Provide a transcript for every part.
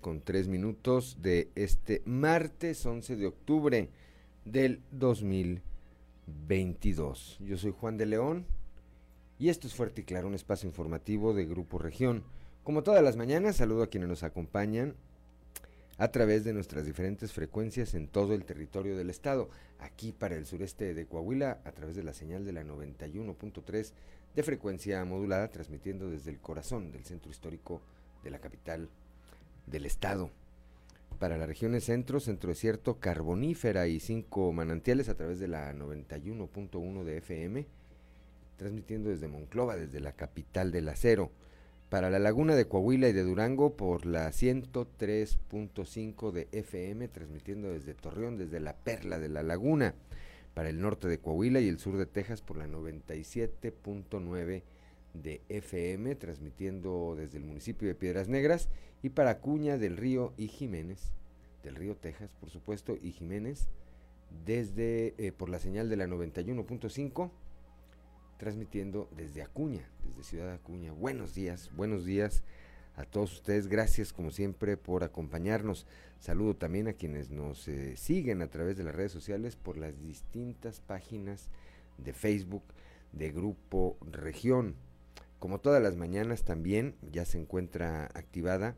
con 3 minutos de este martes 11 de octubre del 2022. Yo soy Juan de León y esto es Fuerte y Claro, un espacio informativo de Grupo Región. Como todas las mañanas, saludo a quienes nos acompañan a través de nuestras diferentes frecuencias en todo el territorio del estado. Aquí para el sureste de Coahuila, a través de la señal de la 91.3 de frecuencia modulada, transmitiendo desde el corazón del centro histórico de la capital del estado. Para las regiones centro, centro desierto, carbonífera y cinco manantiales a través de la 91.1 de FM, transmitiendo desde Monclova, desde la capital del acero. Para la laguna de Coahuila y de Durango por la 103.5 de FM, transmitiendo desde Torreón, desde la perla de la laguna para el norte de Coahuila y el sur de Texas por la 97.9 de FM, transmitiendo desde el municipio de Piedras Negras, y para Cuña del Río y Jiménez, del Río Texas, por supuesto, y Jiménez, desde eh, por la señal de la 91.5, transmitiendo desde Acuña, desde Ciudad Acuña. Buenos días, buenos días a todos ustedes. Gracias como siempre por acompañarnos. Saludo también a quienes nos eh, siguen a través de las redes sociales por las distintas páginas de Facebook de Grupo Región. Como todas las mañanas también ya se encuentra activada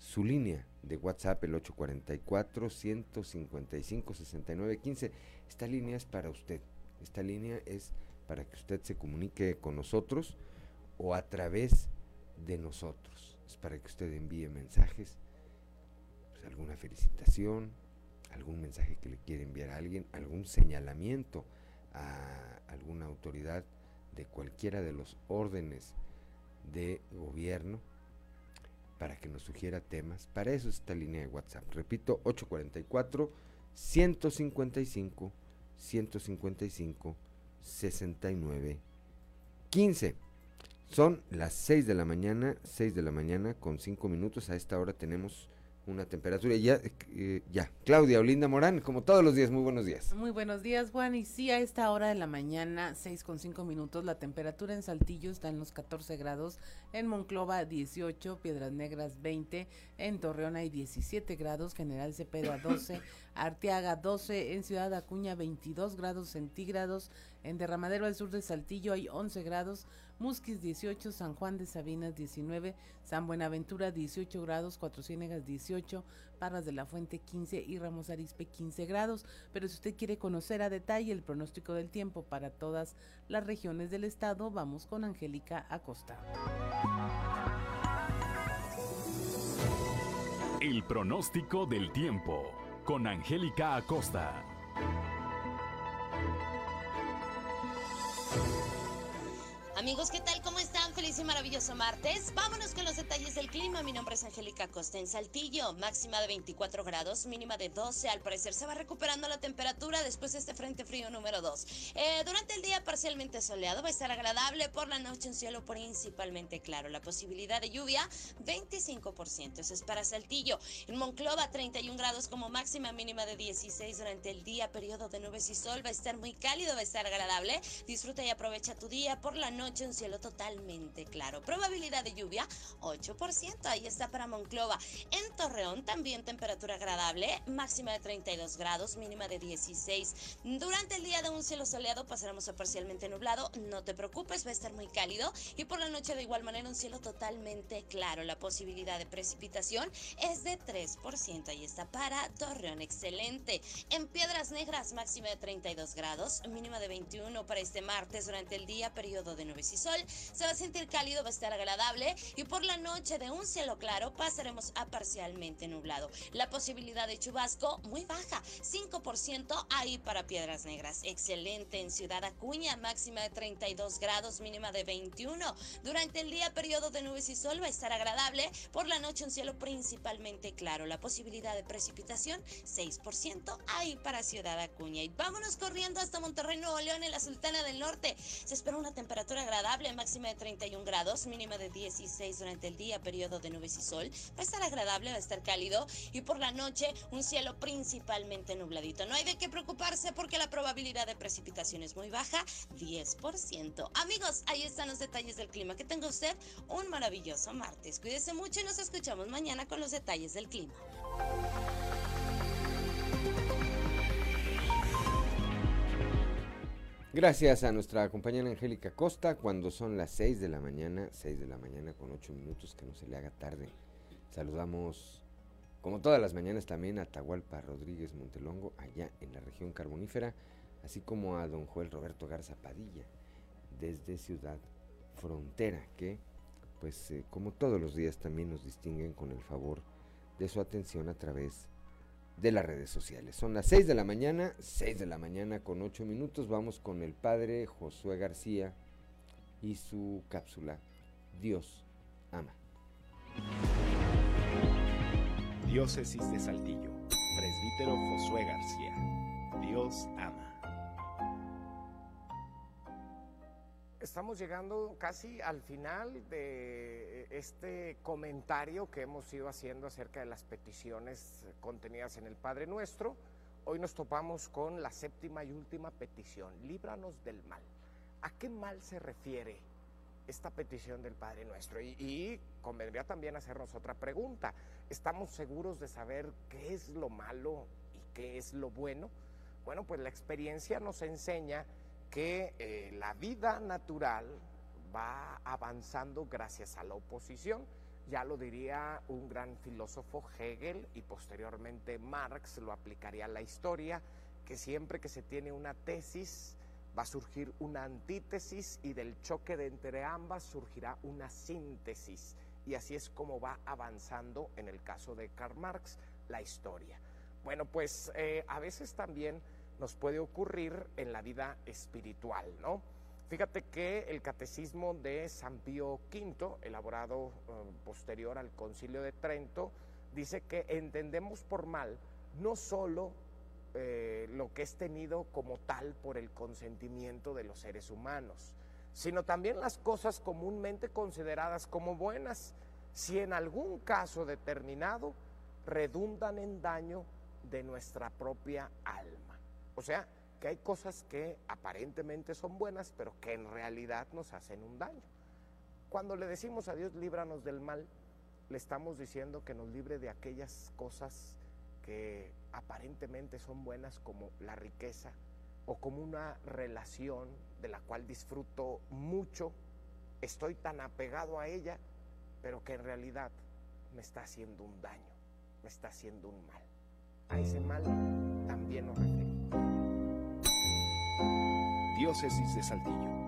su línea de WhatsApp el 844 155 6915. Esta línea es para usted. Esta línea es para que usted se comunique con nosotros o a través de nosotros para que usted envíe mensajes, pues, alguna felicitación, algún mensaje que le quiere enviar a alguien, algún señalamiento a alguna autoridad de cualquiera de los órdenes de gobierno para que nos sugiera temas. Para eso está línea de WhatsApp. Repito, 844 155 155 69 15. Son las 6 de la mañana, 6 de la mañana con 5 minutos. A esta hora tenemos una temperatura ya, eh, ya. Claudia Olinda Morán, como todos los días, muy buenos días. Muy buenos días, Juan. Y sí, a esta hora de la mañana, 6 con 5 minutos, la temperatura en Saltillo está en los 14 grados, en Monclova 18, Piedras Negras 20, en Torreón hay 17 grados, General Cepeda 12, Arteaga 12, en Ciudad Acuña 22 grados centígrados, en Derramadero al sur de Saltillo hay 11 grados, Musquis 18, San Juan de Sabinas 19, San Buenaventura 18 grados, Cuatro Ciénegas 18, Parras de la Fuente 15 y Ramos Arispe 15 grados. Pero si usted quiere conocer a detalle el pronóstico del tiempo para todas las regiones del estado, vamos con Angélica Acosta. El pronóstico del tiempo con Angélica Acosta. Amigos, ¿qué tal? ¿Cómo están? Feliz y maravilloso martes. Vámonos con los detalles del clima. Mi nombre es Angélica Costa en Saltillo. Máxima de 24 grados, mínima de 12. Al parecer se va recuperando la temperatura después de este frente frío número 2. Eh, durante el día parcialmente soleado va a estar agradable. Por la noche un cielo principalmente claro. La posibilidad de lluvia 25%. Eso es para Saltillo. En Monclova 31 grados como máxima, mínima de 16 durante el día. Periodo de nubes y sol. Va a estar muy cálido, va a estar agradable. Disfruta y aprovecha tu día. Por la noche un cielo totalmente claro. Probabilidad de lluvia 8%. Ahí está para Monclova. En Torreón también temperatura agradable, máxima de 32 grados, mínima de 16. Durante el día de un cielo soleado pasaremos a parcialmente nublado. No te preocupes, va a estar muy cálido. Y por la noche de igual manera un cielo totalmente claro. La posibilidad de precipitación es de 3%. Ahí está para Torreón. Excelente. En Piedras Negras máxima de 32 grados, mínima de 21 para este martes durante el día, periodo de nubes y sol. Se va a sentir cálido, va a estar agradable y por la noche de un cielo claro pasaremos a parcialmente nublado. La posibilidad de chubasco muy baja, 5% ahí para Piedras Negras. Excelente en Ciudad Acuña, máxima de 32 grados, mínima de 21. Durante el día periodo de nubes y sol va a estar agradable. Por la noche un cielo principalmente claro. La posibilidad de precipitación 6% ahí para Ciudad Acuña. Y vámonos corriendo hasta Monterrey, Nuevo León, en la Sultana del Norte. Se espera una temperatura agradable, máxima de 31 grados, mínima de 16 durante el día, periodo de nubes y sol. Va a estar agradable, va a estar cálido y por la noche un cielo principalmente nubladito. No hay de qué preocuparse porque la probabilidad de precipitación es muy baja, 10%. Amigos, ahí están los detalles del clima. Que tenga usted un maravilloso martes. Cuídese mucho y nos escuchamos mañana con los detalles del clima. Gracias a nuestra compañera Angélica Costa, cuando son las 6 de la mañana, 6 de la mañana con 8 minutos, que no se le haga tarde. Saludamos, como todas las mañanas, también a Tahualpa Rodríguez Montelongo, allá en la región carbonífera, así como a don Joel Roberto Garza Padilla, desde Ciudad Frontera, que, pues, eh, como todos los días, también nos distinguen con el favor de su atención a través de las redes sociales. Son las 6 de la mañana, 6 de la mañana con 8 minutos. Vamos con el padre Josué García y su cápsula Dios ama. Diócesis de Saltillo, presbítero Josué García. Dios ama. Estamos llegando casi al final de este comentario que hemos ido haciendo acerca de las peticiones contenidas en el Padre Nuestro. Hoy nos topamos con la séptima y última petición, líbranos del mal. ¿A qué mal se refiere esta petición del Padre Nuestro? Y, y convendría también hacernos otra pregunta. ¿Estamos seguros de saber qué es lo malo y qué es lo bueno? Bueno, pues la experiencia nos enseña que eh, la vida natural va avanzando gracias a la oposición. Ya lo diría un gran filósofo Hegel y posteriormente Marx lo aplicaría a la historia, que siempre que se tiene una tesis va a surgir una antítesis y del choque de entre ambas surgirá una síntesis. Y así es como va avanzando en el caso de Karl Marx la historia. Bueno, pues eh, a veces también nos puede ocurrir en la vida espiritual, ¿no? Fíjate que el catecismo de San Pío V, elaborado eh, posterior al concilio de Trento, dice que entendemos por mal no solo eh, lo que es tenido como tal por el consentimiento de los seres humanos, sino también las cosas comúnmente consideradas como buenas, si en algún caso determinado redundan en daño de nuestra propia alma. O sea, que hay cosas que aparentemente son buenas, pero que en realidad nos hacen un daño. Cuando le decimos a Dios, líbranos del mal, le estamos diciendo que nos libre de aquellas cosas que aparentemente son buenas como la riqueza o como una relación de la cual disfruto mucho, estoy tan apegado a ella, pero que en realidad me está haciendo un daño, me está haciendo un mal. A ese mal también nos referimos. Diócesis de Saltillo.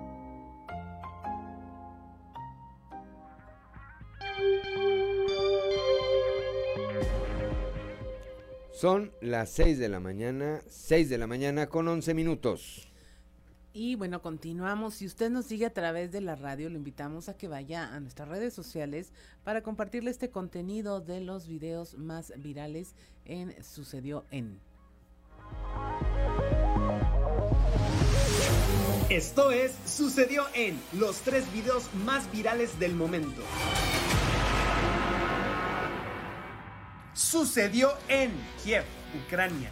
Son las 6 de la mañana, 6 de la mañana con 11 minutos. Y bueno, continuamos. Si usted nos sigue a través de la radio, lo invitamos a que vaya a nuestras redes sociales para compartirle este contenido de los videos más virales en Sucedió en. Esto es Sucedió en los tres videos más virales del momento. Sucedió en Kiev, Ucrania.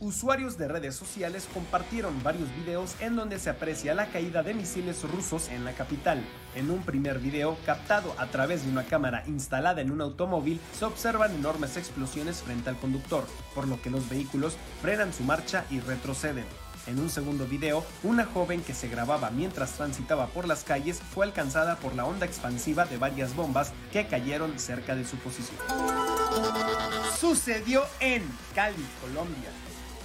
Usuarios de redes sociales compartieron varios videos en donde se aprecia la caída de misiles rusos en la capital. En un primer video, captado a través de una cámara instalada en un automóvil, se observan enormes explosiones frente al conductor, por lo que los vehículos frenan su marcha y retroceden. En un segundo video, una joven que se grababa mientras transitaba por las calles fue alcanzada por la onda expansiva de varias bombas que cayeron cerca de su posición. Sucedió en Cali, Colombia.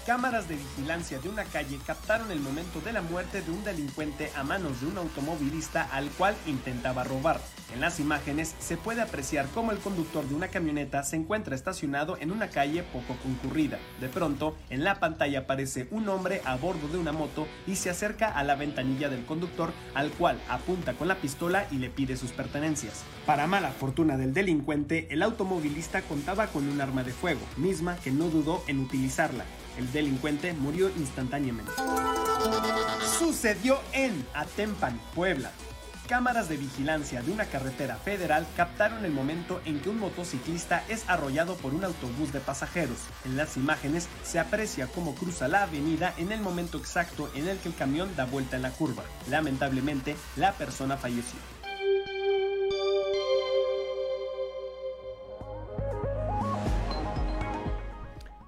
Cámaras de vigilancia de una calle captaron el momento de la muerte de un delincuente a manos de un automovilista al cual intentaba robar. En las imágenes se puede apreciar cómo el conductor de una camioneta se encuentra estacionado en una calle poco concurrida. De pronto, en la pantalla aparece un hombre a bordo de una moto y se acerca a la ventanilla del conductor al cual apunta con la pistola y le pide sus pertenencias. Para mala fortuna del delincuente, el automovilista contaba con un arma de fuego, misma que no dudó en utilizarla. El delincuente murió instantáneamente. Sucedió en Atempan, Puebla. Cámaras de vigilancia de una carretera federal captaron el momento en que un motociclista es arrollado por un autobús de pasajeros. En las imágenes se aprecia cómo cruza la avenida en el momento exacto en el que el camión da vuelta en la curva. Lamentablemente, la persona falleció.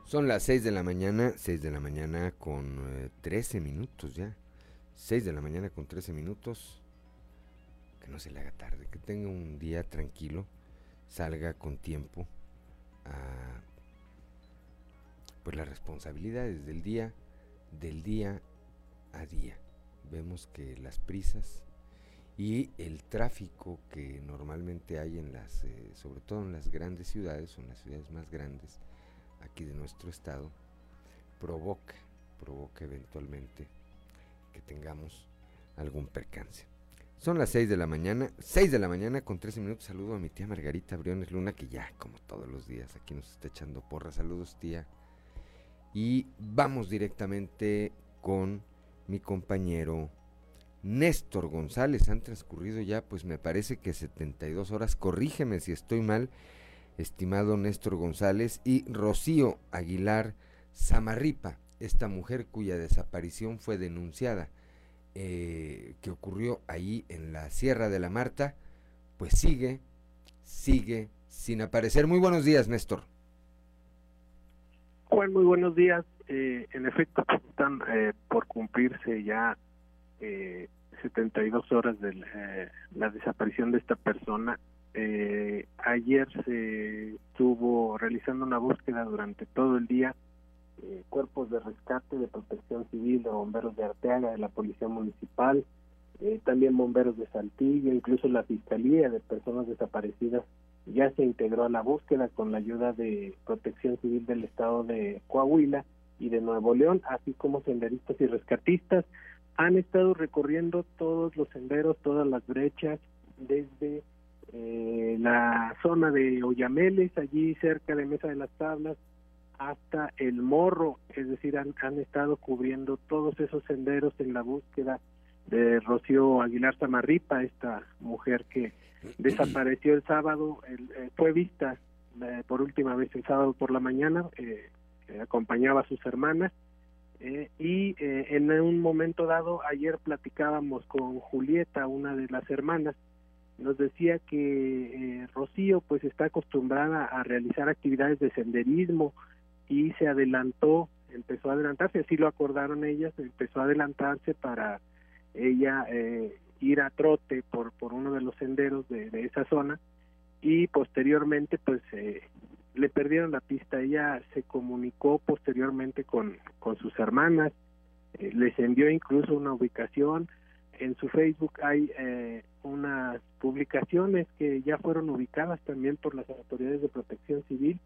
Son las 6 de la mañana, 6 de la mañana con eh, 13 minutos ya. 6 de la mañana con 13 minutos. Que no se le haga tarde, que tenga un día tranquilo, salga con tiempo pues las responsabilidades del día, del día a día. Vemos que las prisas y el tráfico que normalmente hay en las, eh, sobre todo en las grandes ciudades, en las ciudades más grandes, aquí de nuestro estado provoca, provoca eventualmente que tengamos algún percance. Son las 6 de la mañana, 6 de la mañana con 13 minutos. Saludo a mi tía Margarita Briones Luna, que ya, como todos los días, aquí nos está echando porra. Saludos, tía. Y vamos directamente con mi compañero Néstor González. Han transcurrido ya, pues me parece que 72 horas. Corrígeme si estoy mal estimado Néstor González, y Rocío Aguilar Zamarripa, esta mujer cuya desaparición fue denunciada, eh, que ocurrió ahí en la Sierra de la Marta, pues sigue, sigue sin aparecer. Muy buenos días, Néstor. Juan, muy buenos días. Eh, en efecto, están eh, por cumplirse ya eh, 72 horas de eh, la desaparición de esta persona eh, ayer se estuvo realizando una búsqueda durante todo el día. Eh, cuerpos de rescate, de protección civil, de bomberos de Arteaga, de la Policía Municipal, eh, también bomberos de Saltillo, incluso la Fiscalía de Personas Desaparecidas ya se integró a la búsqueda con la ayuda de Protección Civil del Estado de Coahuila y de Nuevo León, así como senderistas y rescatistas. Han estado recorriendo todos los senderos, todas las brechas, desde eh, la zona de Oyameles, allí cerca de Mesa de las Tablas, hasta el Morro, es decir, han, han estado cubriendo todos esos senderos en la búsqueda de Rocío Aguilar Zamarripa, esta mujer que desapareció el sábado, el, eh, fue vista eh, por última vez el sábado por la mañana, eh, acompañaba a sus hermanas, eh, y eh, en un momento dado, ayer platicábamos con Julieta, una de las hermanas, nos decía que eh, Rocío pues está acostumbrada a realizar actividades de senderismo y se adelantó, empezó a adelantarse, así lo acordaron ellas, empezó a adelantarse para ella eh, ir a trote por, por uno de los senderos de, esa zona y posteriormente pues eh, le perdieron la pista, ella se comunicó posteriormente con, con sus hermanas, eh, les envió incluso una ubicación, en su Facebook hay eh, unas publicaciones que ya fueron ubicadas también por las autoridades de protección civil.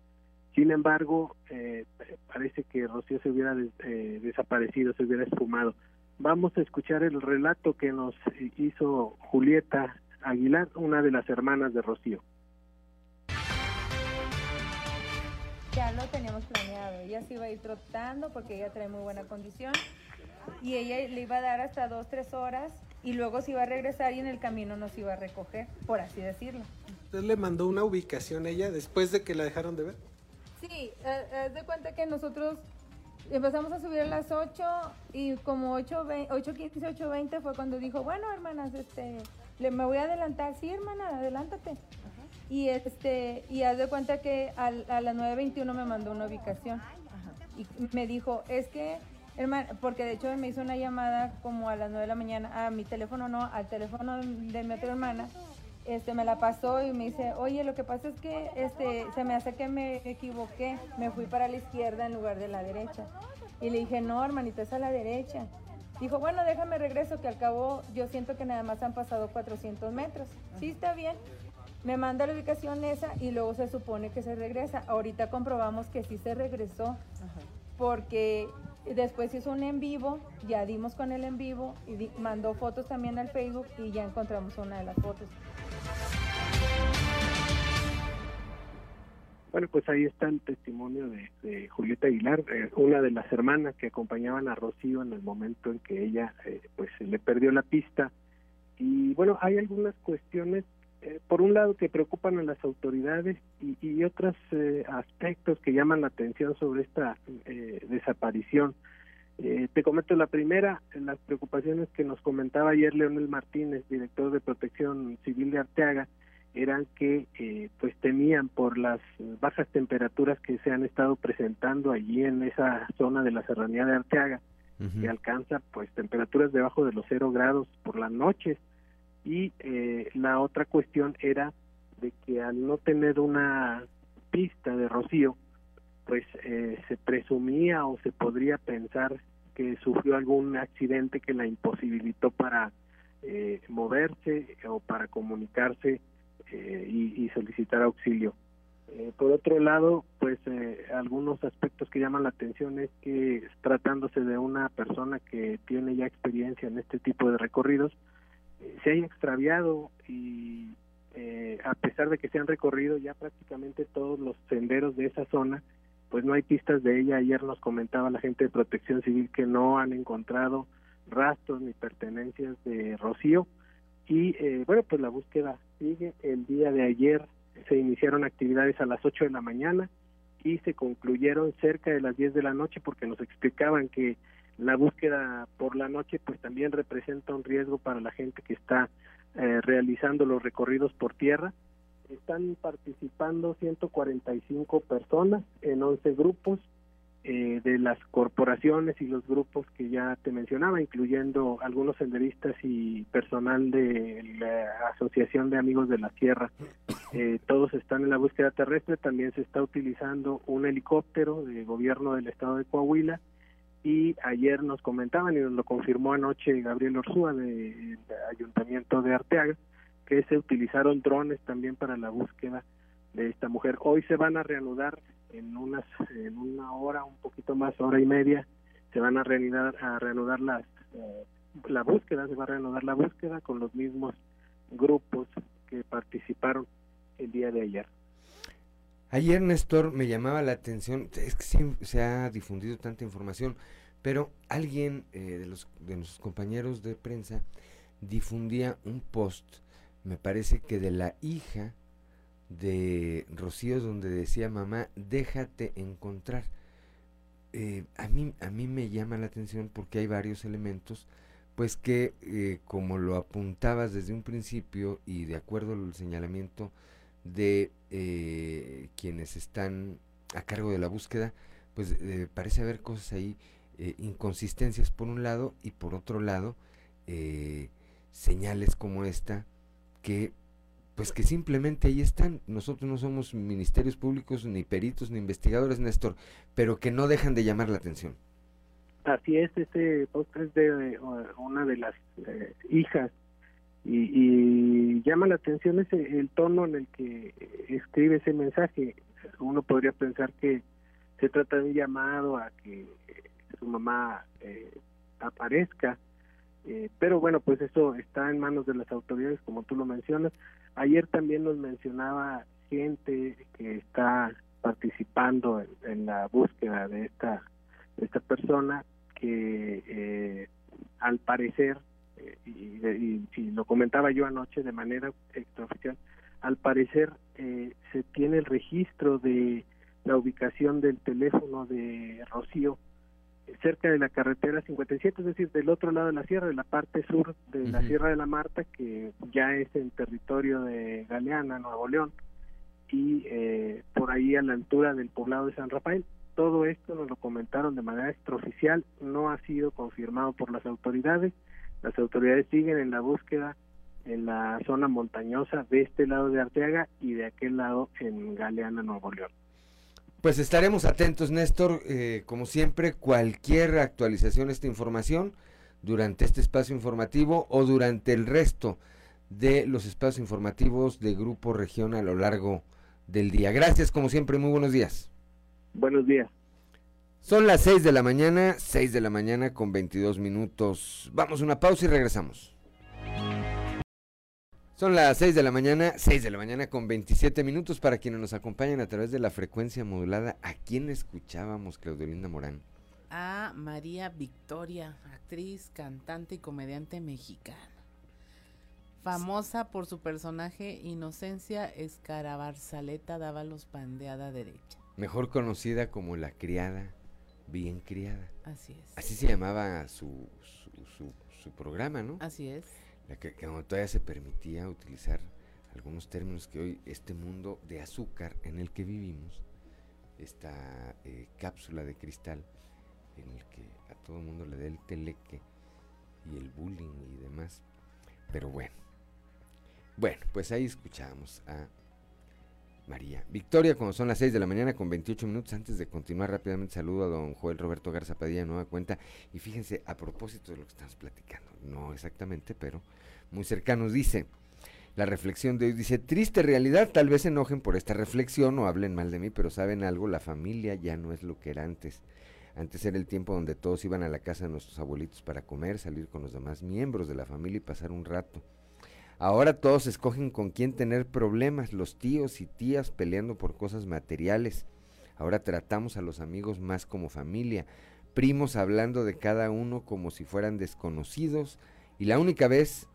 Sin embargo, eh, parece que Rocío se hubiera eh, desaparecido, se hubiera esfumado. Vamos a escuchar el relato que nos hizo Julieta Aguilar, una de las hermanas de Rocío. Ya lo teníamos planeado. Ella se iba a ir trotando porque ella trae muy buena condición. Y ella le iba a dar hasta dos, tres horas y luego se iba a regresar y en el camino nos iba a recoger, por así decirlo. ¿Usted le mandó una ubicación a ella después de que la dejaron de ver? Sí, haz uh, de cuenta que nosotros empezamos a subir a las 8 y como 8.15, 8.20 fue cuando dijo, bueno, hermanas, este, le, me voy a adelantar. Sí, hermana, adelántate. Y este y haz de cuenta que al, a las 9.21 me mandó una ubicación. Ajá. Y me dijo, es que Hermana, porque de hecho me hizo una llamada como a las 9 de la mañana, a mi teléfono no, al teléfono de mi otra hermana, este me la pasó y me dice, oye, lo que pasa es que este se me hace que me equivoqué, me fui para la izquierda en lugar de la derecha. Y le dije, no, hermanita, es a la derecha. Dijo, bueno, déjame regreso, que al cabo yo siento que nada más han pasado 400 metros. Sí, está bien. Me manda la ubicación esa y luego se supone que se regresa. Ahorita comprobamos que sí se regresó, porque después hizo un en vivo, ya dimos con el en vivo y di- mandó fotos también al Facebook y ya encontramos una de las fotos. Bueno, pues ahí está el testimonio de, de Julieta Aguilar, eh, una de las hermanas que acompañaban a Rocío en el momento en que ella eh, pues se le perdió la pista. Y bueno, hay algunas cuestiones, eh, por un lado, que preocupan a las autoridades y, y otros eh, aspectos que llaman la atención sobre esta eh, desaparición. Eh, te comento la primera, las preocupaciones que nos comentaba ayer Leonel Martínez, director de Protección Civil de Arteaga, eran que eh, pues temían por las bajas temperaturas que se han estado presentando allí en esa zona de la serranía de Arteaga, que alcanza pues temperaturas debajo de los cero grados por las noches y eh, la otra cuestión era de que al no tener una pista de rocío pues eh, se presumía o se podría pensar que sufrió algún accidente que la imposibilitó para eh, moverse o para comunicarse eh, y, y solicitar auxilio. Eh, por otro lado, pues eh, algunos aspectos que llaman la atención es que tratándose de una persona que tiene ya experiencia en este tipo de recorridos, se haya extraviado y eh, a pesar de que se han recorrido ya prácticamente todos los senderos de esa zona, pues no hay pistas de ella. Ayer nos comentaba la gente de Protección Civil que no han encontrado rastros ni pertenencias de Rocío y eh, bueno, pues la búsqueda sigue. El día de ayer se iniciaron actividades a las 8 de la mañana y se concluyeron cerca de las 10 de la noche porque nos explicaban que la búsqueda por la noche pues también representa un riesgo para la gente que está eh, realizando los recorridos por tierra. Están participando 145 personas en 11 grupos eh, de las corporaciones y los grupos que ya te mencionaba, incluyendo algunos senderistas y personal de la Asociación de Amigos de la Sierra. Eh, todos están en la búsqueda terrestre, también se está utilizando un helicóptero del gobierno del estado de Coahuila y ayer nos comentaban y nos lo confirmó anoche Gabriel Orzúa del Ayuntamiento de Arteaga que se utilizaron drones también para la búsqueda de esta mujer. Hoy se van a reanudar en unas en una hora, un poquito más, hora y media, se van a reanudar a reanudar las eh, la búsqueda, se va a reanudar la búsqueda con los mismos grupos que participaron el día de ayer. Ayer, Néstor, me llamaba la atención, es que sí, se ha difundido tanta información, pero alguien eh, de, los, de nuestros compañeros de prensa difundía un post, me parece que de la hija de Rocío, donde decía, mamá, déjate encontrar. Eh, a, mí, a mí me llama la atención porque hay varios elementos, pues que, eh, como lo apuntabas desde un principio y de acuerdo al señalamiento de eh, quienes están a cargo de la búsqueda, pues eh, parece haber cosas ahí, eh, inconsistencias por un lado y por otro lado, eh, señales como esta que pues que simplemente ahí están. Nosotros no somos ministerios públicos, ni peritos, ni investigadores, Néstor, pero que no dejan de llamar la atención. Así es, este es de una de las hijas y, y llama la atención ese el tono en el que escribe ese mensaje. Uno podría pensar que se trata de un llamado a que su mamá eh, aparezca, eh, pero bueno, pues eso está en manos de las autoridades, como tú lo mencionas. Ayer también nos mencionaba gente que está participando en, en la búsqueda de esta de esta persona que eh, al parecer eh, y, y- y lo comentaba yo anoche de manera extraoficial al parecer eh, se tiene el registro de la ubicación del teléfono de Rocío eh, cerca de la carretera 57, es decir, del otro lado de la sierra, de la parte sur de la. Sierra de la Marta, que ya es en territorio de Galeana, Nuevo León, y eh, por ahí a la altura del poblado de San Rafael. Todo esto nos lo comentaron de manera extraoficial, no ha sido confirmado por las autoridades. Las autoridades siguen en la búsqueda en la zona montañosa de este lado de Arteaga y de aquel lado en Galeana, Nuevo León. Pues estaremos atentos, Néstor. eh, como siempre, cualquier actualización de esta información durante este espacio informativo o durante el resto de los espacios informativos de Grupo Región a lo largo del día. Gracias, como siempre, muy buenos días. Buenos días. Son las 6 de la mañana, 6 de la mañana con 22 minutos. Vamos a una pausa y regresamos. Son las 6 de la mañana, 6 de la mañana con 27 minutos para quienes nos acompañan a través de la frecuencia modulada. ¿A quién escuchábamos, Claudelinda Morán? A María Victoria, actriz, cantante y comediante mexicana. Famosa por su personaje Inocencia Escarabarzaleta Dávalos Pandeada Derecha. Mejor conocida como la criada, bien criada. Así es. Así se llamaba su, su, su- su programa, ¿no? Así es. La que, todavía se permitía utilizar algunos términos que hoy este mundo de azúcar en el que vivimos, esta eh, cápsula de cristal en el que a todo el mundo le da el teleque y el bullying y demás. Pero bueno. Bueno, pues ahí escuchábamos a María. Victoria, cuando son las 6 de la mañana con 28 minutos, antes de continuar rápidamente, saludo a don Joel Roberto Garza Padilla, de nueva cuenta. Y fíjense, a propósito de lo que estamos platicando, no exactamente, pero muy cercanos, dice, la reflexión de hoy dice, triste realidad, tal vez enojen por esta reflexión o hablen mal de mí, pero saben algo, la familia ya no es lo que era antes. Antes era el tiempo donde todos iban a la casa de nuestros abuelitos para comer, salir con los demás miembros de la familia y pasar un rato. Ahora todos escogen con quién tener problemas, los tíos y tías peleando por cosas materiales. Ahora tratamos a los amigos más como familia, primos hablando de cada uno como si fueran desconocidos y la única vez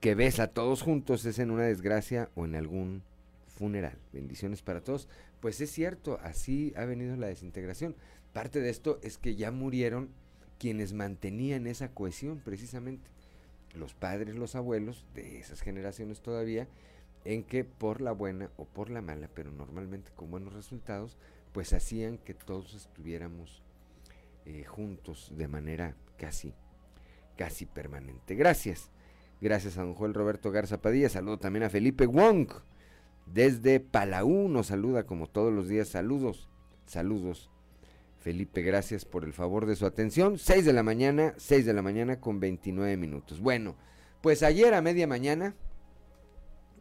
que ves a todos juntos es en una desgracia o en algún funeral. Bendiciones para todos. Pues es cierto, así ha venido la desintegración. Parte de esto es que ya murieron quienes mantenían esa cohesión precisamente los padres, los abuelos de esas generaciones todavía, en que por la buena o por la mala, pero normalmente con buenos resultados, pues hacían que todos estuviéramos eh, juntos de manera casi, casi permanente. Gracias. Gracias a don Joel Roberto Garza Padilla. Saludo también a Felipe Wong. Desde Palau nos saluda como todos los días. Saludos, saludos. Felipe, gracias por el favor de su atención. 6 de la mañana, 6 de la mañana con 29 minutos. Bueno, pues ayer a media mañana,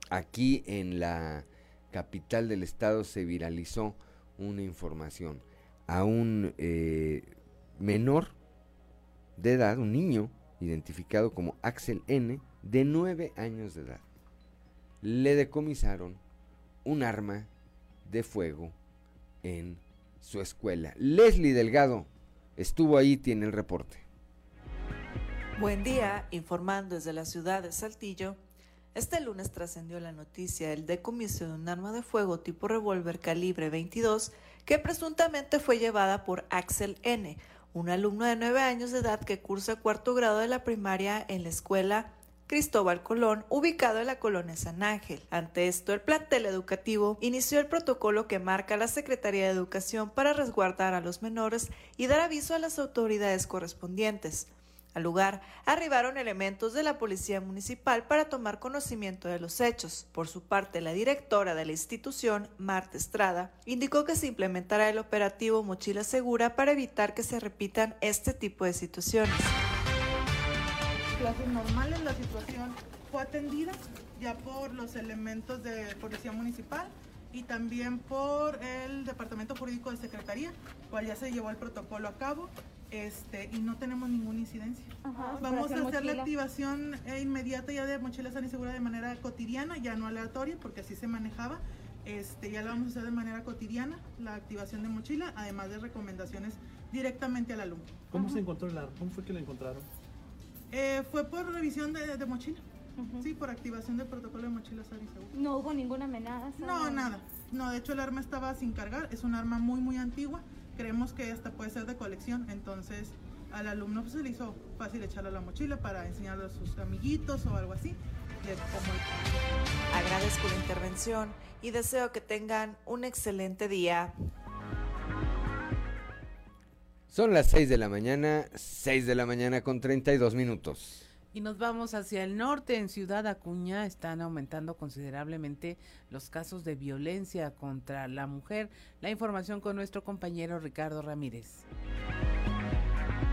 aquí en la capital del estado se viralizó una información a un eh, menor de edad, un niño identificado como Axel N, de 9 años de edad. Le decomisaron un arma de fuego en su escuela. Leslie Delgado estuvo ahí, tiene el reporte. Buen día, informando desde la ciudad de Saltillo. Este lunes trascendió la noticia del decomiso de un arma de fuego tipo revólver calibre 22 que presuntamente fue llevada por Axel N., un alumno de 9 años de edad que cursa cuarto grado de la primaria en la escuela Cristóbal Colón, ubicado en la colonia San Ángel. Ante esto, el plantel educativo inició el protocolo que marca la Secretaría de Educación para resguardar a los menores y dar aviso a las autoridades correspondientes. Al lugar arribaron elementos de la Policía Municipal para tomar conocimiento de los hechos. Por su parte, la directora de la institución, Marta Estrada, indicó que se implementará el operativo Mochila Segura para evitar que se repitan este tipo de situaciones clases normales, la situación fue atendida ya por los elementos de Policía Municipal y también por el Departamento Jurídico de Secretaría, cual ya se llevó el protocolo a cabo este, y no tenemos ninguna incidencia. Ajá, Vamos a hacer mochila. la activación eh, inmediata ya de mochila sana y segura de manera cotidiana, ya no aleatoria, porque así se manejaba. Este, ya la vamos a hacer de manera cotidiana, la activación de mochila, además de recomendaciones directamente al alumno. ¿Cómo se encontró el arma? ¿Cómo fue que la encontraron? Eh, fue por revisión de, de mochila. Sí, por activación del protocolo de mochila. No hubo ninguna amenaza. No, nada. No, de hecho el arma estaba sin cargar. Es un arma muy, muy antigua. Creemos que hasta puede ser de colección. Entonces al alumno pues, se le hizo fácil echarla a la mochila para enseñarle a sus amiguitos o algo así. Agradezco la intervención y deseo que tengan un excelente día. Son las 6 de la mañana, 6 de la mañana con 32 minutos. Y nos vamos hacia el norte, en Ciudad Acuña están aumentando considerablemente los casos de violencia contra la mujer. La información con nuestro compañero Ricardo Ramírez.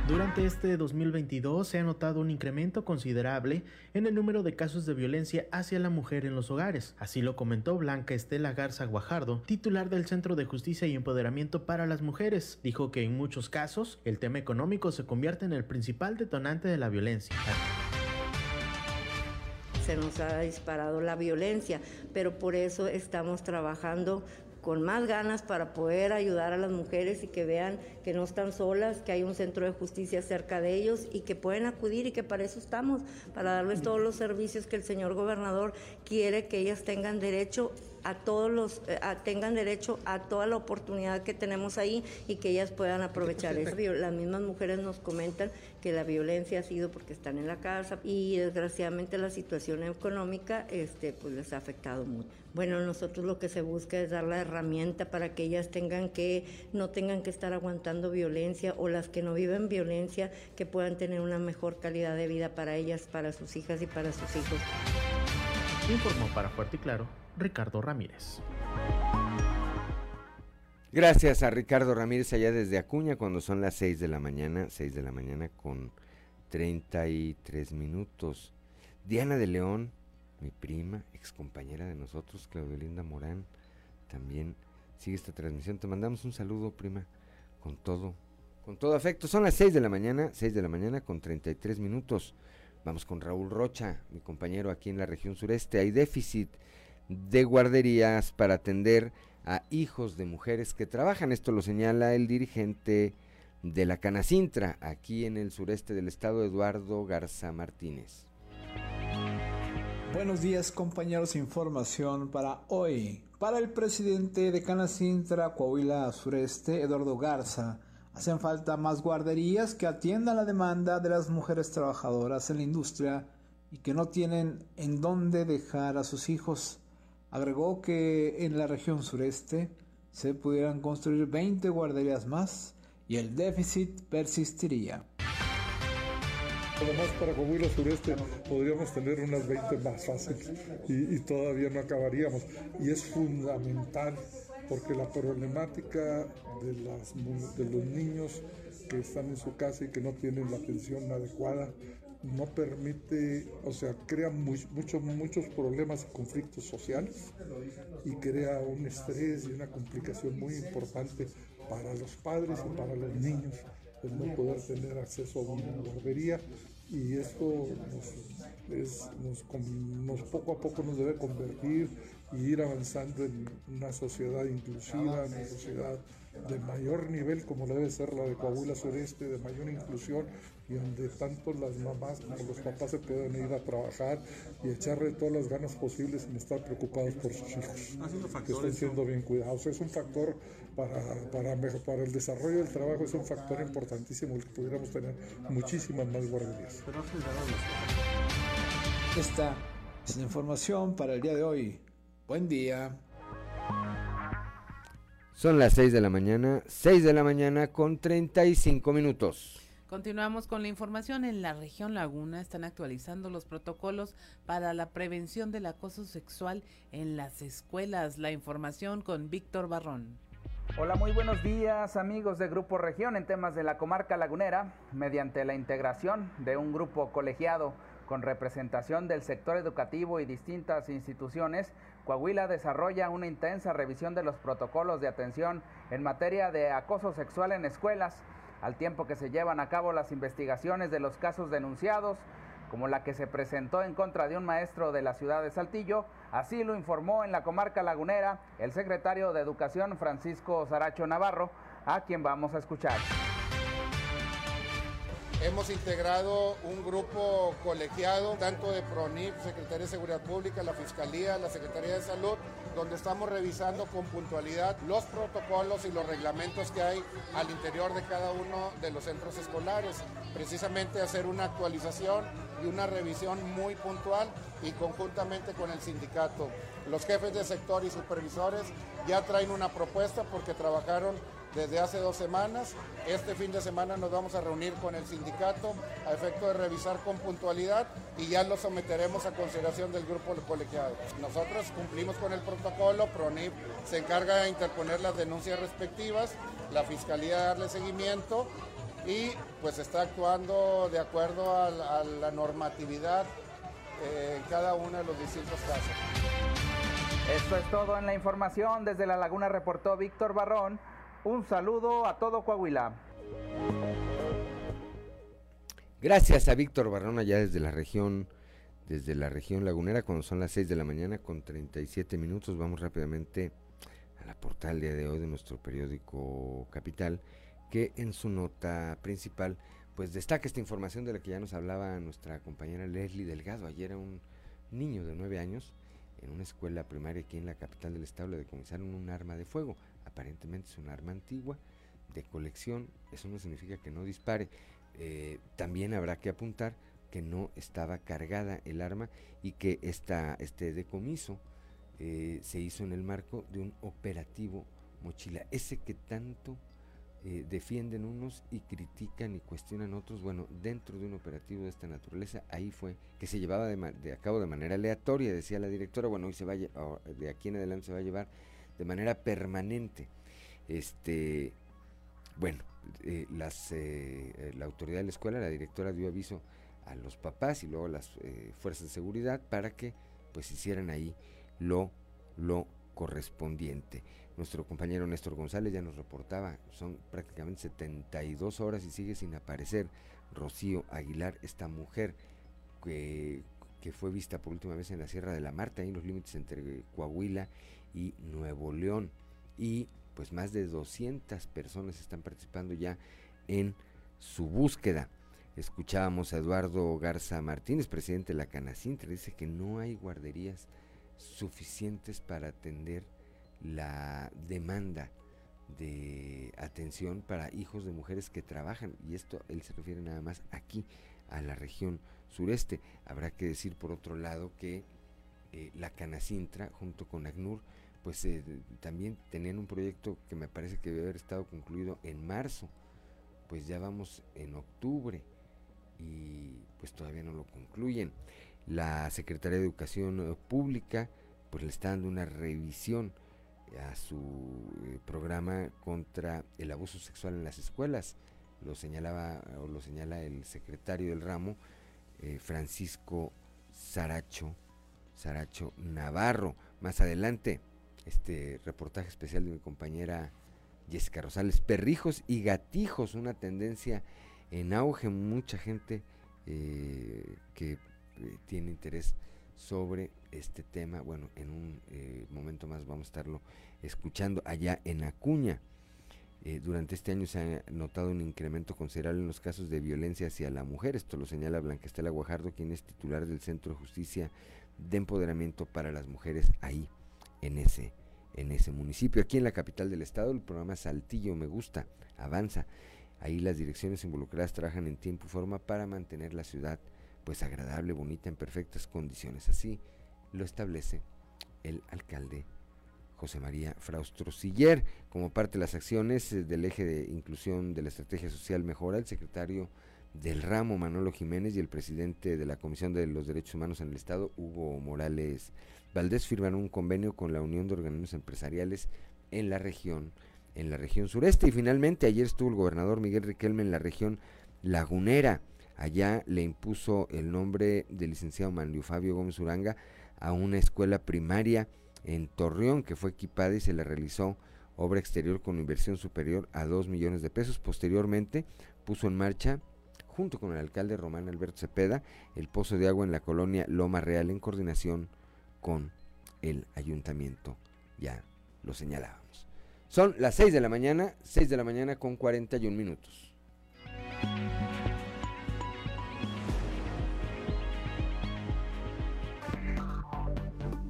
Durante este 2022 se ha notado un incremento considerable en el número de casos de violencia hacia la mujer en los hogares. Así lo comentó Blanca Estela Garza Guajardo, titular del Centro de Justicia y Empoderamiento para las Mujeres. Dijo que en muchos casos el tema económico se convierte en el principal detonante de la violencia se nos ha disparado la violencia, pero por eso estamos trabajando con más ganas para poder ayudar a las mujeres y que vean que no están solas, que hay un centro de justicia cerca de ellos y que pueden acudir y que para eso estamos, para darles todos los servicios que el señor gobernador quiere que ellas tengan derecho a todos los eh, tengan derecho a toda la oportunidad que tenemos ahí y que ellas puedan aprovechar eso. Las mismas mujeres nos comentan que la violencia ha sido porque están en la casa y desgraciadamente la situación económica este pues les ha afectado mucho. Bueno, nosotros lo que se busca es dar la herramienta para que ellas tengan que no tengan que estar aguantando violencia o las que no viven violencia que puedan tener una mejor calidad de vida para ellas, para sus hijas y para sus hijos. Informó para Fuerte y Claro Ricardo Ramírez. Gracias a Ricardo Ramírez allá desde Acuña cuando son las 6 de la mañana, 6 de la mañana con 33 minutos. Diana de León, mi prima, ex compañera de nosotros, Claudio Linda Morán, también sigue esta transmisión. Te mandamos un saludo, prima, con todo, con todo afecto. Son las 6 de la mañana, 6 de la mañana con 33 minutos. Vamos con Raúl Rocha, mi compañero aquí en la región sureste. Hay déficit de guarderías para atender a hijos de mujeres que trabajan. Esto lo señala el dirigente de la Canacintra, aquí en el sureste del estado, Eduardo Garza Martínez. Buenos días compañeros, información para hoy. Para el presidente de Canacintra, Coahuila Sureste, Eduardo Garza, hacen falta más guarderías que atiendan la demanda de las mujeres trabajadoras en la industria y que no tienen en dónde dejar a sus hijos. Agregó que en la región sureste se pudieran construir 20 guarderías más y el déficit persistiría. Además, para Coahuila Sureste podríamos tener unas 20 más fáciles y, todavía no acabaríamos. Y es fundamental porque la problemática de, las, de los niños que están en su casa y que no tienen la atención adecuada no permite, o sea, crea muchos, muchos problemas y conflictos sociales y crea un estrés y una complicación muy importante para los padres y para los niños el no poder tener acceso a una guardería y esto nos, poco a poco nos debe convertir y ir avanzando en una sociedad inclusiva, en una sociedad de mayor nivel como debe ser la de Coahuila Sureste, de mayor inclusión y donde tanto las mamás como los papás se puedan ir a trabajar y echarle todas las ganas posibles sin estar preocupados por sus hijos, que estén siendo bien cuidados. Es un factor para, para, para el desarrollo del trabajo, es un factor importantísimo el que pudiéramos tener muchísimas más guarderías. Esta es la información para el día de hoy. Buen día. Son las 6 de la mañana, 6 de la mañana con 35 minutos. Continuamos con la información. En la región Laguna están actualizando los protocolos para la prevención del acoso sexual en las escuelas. La información con Víctor Barrón. Hola, muy buenos días amigos de Grupo Región en temas de la comarca lagunera, mediante la integración de un grupo colegiado con representación del sector educativo y distintas instituciones, Coahuila desarrolla una intensa revisión de los protocolos de atención en materia de acoso sexual en escuelas al tiempo que se llevan a cabo las investigaciones de los casos denunciados, como la que se presentó en contra de un maestro de la ciudad de Saltillo, así lo informó en la comarca lagunera el secretario de Educación Francisco Saracho Navarro, a quien vamos a escuchar. Hemos integrado un grupo colegiado, tanto de PRONIP, Secretaría de Seguridad Pública, la Fiscalía, la Secretaría de Salud, donde estamos revisando con puntualidad los protocolos y los reglamentos que hay al interior de cada uno de los centros escolares. Precisamente hacer una actualización y una revisión muy puntual y conjuntamente con el sindicato. Los jefes de sector y supervisores ya traen una propuesta porque trabajaron desde hace dos semanas. Este fin de semana nos vamos a reunir con el sindicato a efecto de revisar con puntualidad y ya lo someteremos a consideración del grupo colegiado. Nosotros cumplimos con el protocolo, PRONIP se encarga de interponer las denuncias respectivas, la Fiscalía darle seguimiento y pues está actuando de acuerdo a, la normatividad eh, en cada uno de los distintos casos. Esto es todo en la información. Desde La Laguna reportó Víctor Barrón. Un saludo a todo Coahuila. Gracias a Víctor Barrón allá desde la región, desde la región lagunera, cuando son las 6 de la mañana con 37 minutos. Vamos rápidamente a la portal día de hoy de nuestro periódico Capital, que en su nota principal pues destaca esta información de la que ya nos hablaba nuestra compañera Leslie Delgado. Ayer un niño de 9 años en una escuela primaria aquí en la capital del estado le decomisaron un arma de fuego. Aparentemente es un arma antigua de colección. Eso no significa que no dispare. Eh, también habrá que apuntar que no estaba cargada el arma y que esta, este decomiso eh, se hizo en el marco de un operativo mochila. Ese que tanto eh, defienden unos y critican y cuestionan otros. Bueno, dentro de un operativo de esta naturaleza, ahí fue que se llevaba de, a cabo de manera aleatoria, decía la directora. Bueno, hoy se va de aquí en adelante se va a llevar de manera permanente. Este, bueno, eh, las, eh, la autoridad de la escuela, la directora dio aviso a los papás y luego a las fuerzas de seguridad para que pues hicieran ahí lo, lo correspondiente. Nuestro compañero Néstor González ya nos reportaba, son prácticamente 72 horas y sigue sin aparecer Rocío Aguilar, esta mujer que, fue vista por última vez en la Sierra de la Marta, en los límites entre Coahuila y Nuevo León. Y pues más de 200 personas están participando ya en su búsqueda. Escuchábamos a Eduardo Garza Martínez, presidente de la Canacintra, dice que no hay guarderías suficientes para atender la demanda de atención para hijos de mujeres que trabajan y esto él se refiere nada más aquí a la región sureste. Habrá que decir por otro lado que eh, la Canacintra junto con ACNUR pues eh, también tenían un proyecto que me parece que debe haber estado concluido en marzo, pues ya vamos en octubre y pues todavía no lo concluyen. La Secretaría de Educación Pública pues le está dando una revisión a su eh, programa contra el abuso sexual en las escuelas. Lo señalaba o lo señala el secretario del ramo, eh, Francisco Saracho, Saracho Navarro. Más adelante, este reportaje especial de mi compañera Jessica Rosales, perrijos y gatijos, una tendencia en auge, mucha gente eh, que tiene interés sobre este tema. Bueno, en un eh, momento más vamos a estarlo escuchando allá en Acuña. Eh, durante este año se ha notado un incremento considerable en los casos de violencia hacia la mujer. Esto lo señala Blanquestela Guajardo, quien es titular del Centro de Justicia de Empoderamiento para las Mujeres ahí en ese, en ese municipio. Aquí en la capital del estado, el programa Saltillo Me Gusta avanza. Ahí las direcciones involucradas trabajan en tiempo y forma para mantener la ciudad pues agradable, bonita, en perfectas condiciones. Así lo establece el alcalde José María Fraustro Siller. Como parte de las acciones eh, del eje de inclusión de la estrategia social mejora, el secretario del ramo Manolo Jiménez y el presidente de la Comisión de los Derechos Humanos en el Estado, Hugo Morales Valdés, firmaron un convenio con la Unión de Organismos Empresariales en la región, en la región sureste. Y finalmente ayer estuvo el gobernador Miguel Riquelme en la región lagunera. Allá le impuso el nombre del licenciado Manlio Fabio Gómez Uranga a una escuela primaria en Torreón que fue equipada y se le realizó obra exterior con inversión superior a 2 millones de pesos. Posteriormente puso en marcha, junto con el alcalde Román Alberto Cepeda, el pozo de agua en la colonia Loma Real en coordinación con el ayuntamiento. Ya lo señalábamos. Son las 6 de la mañana, 6 de la mañana con 41 minutos.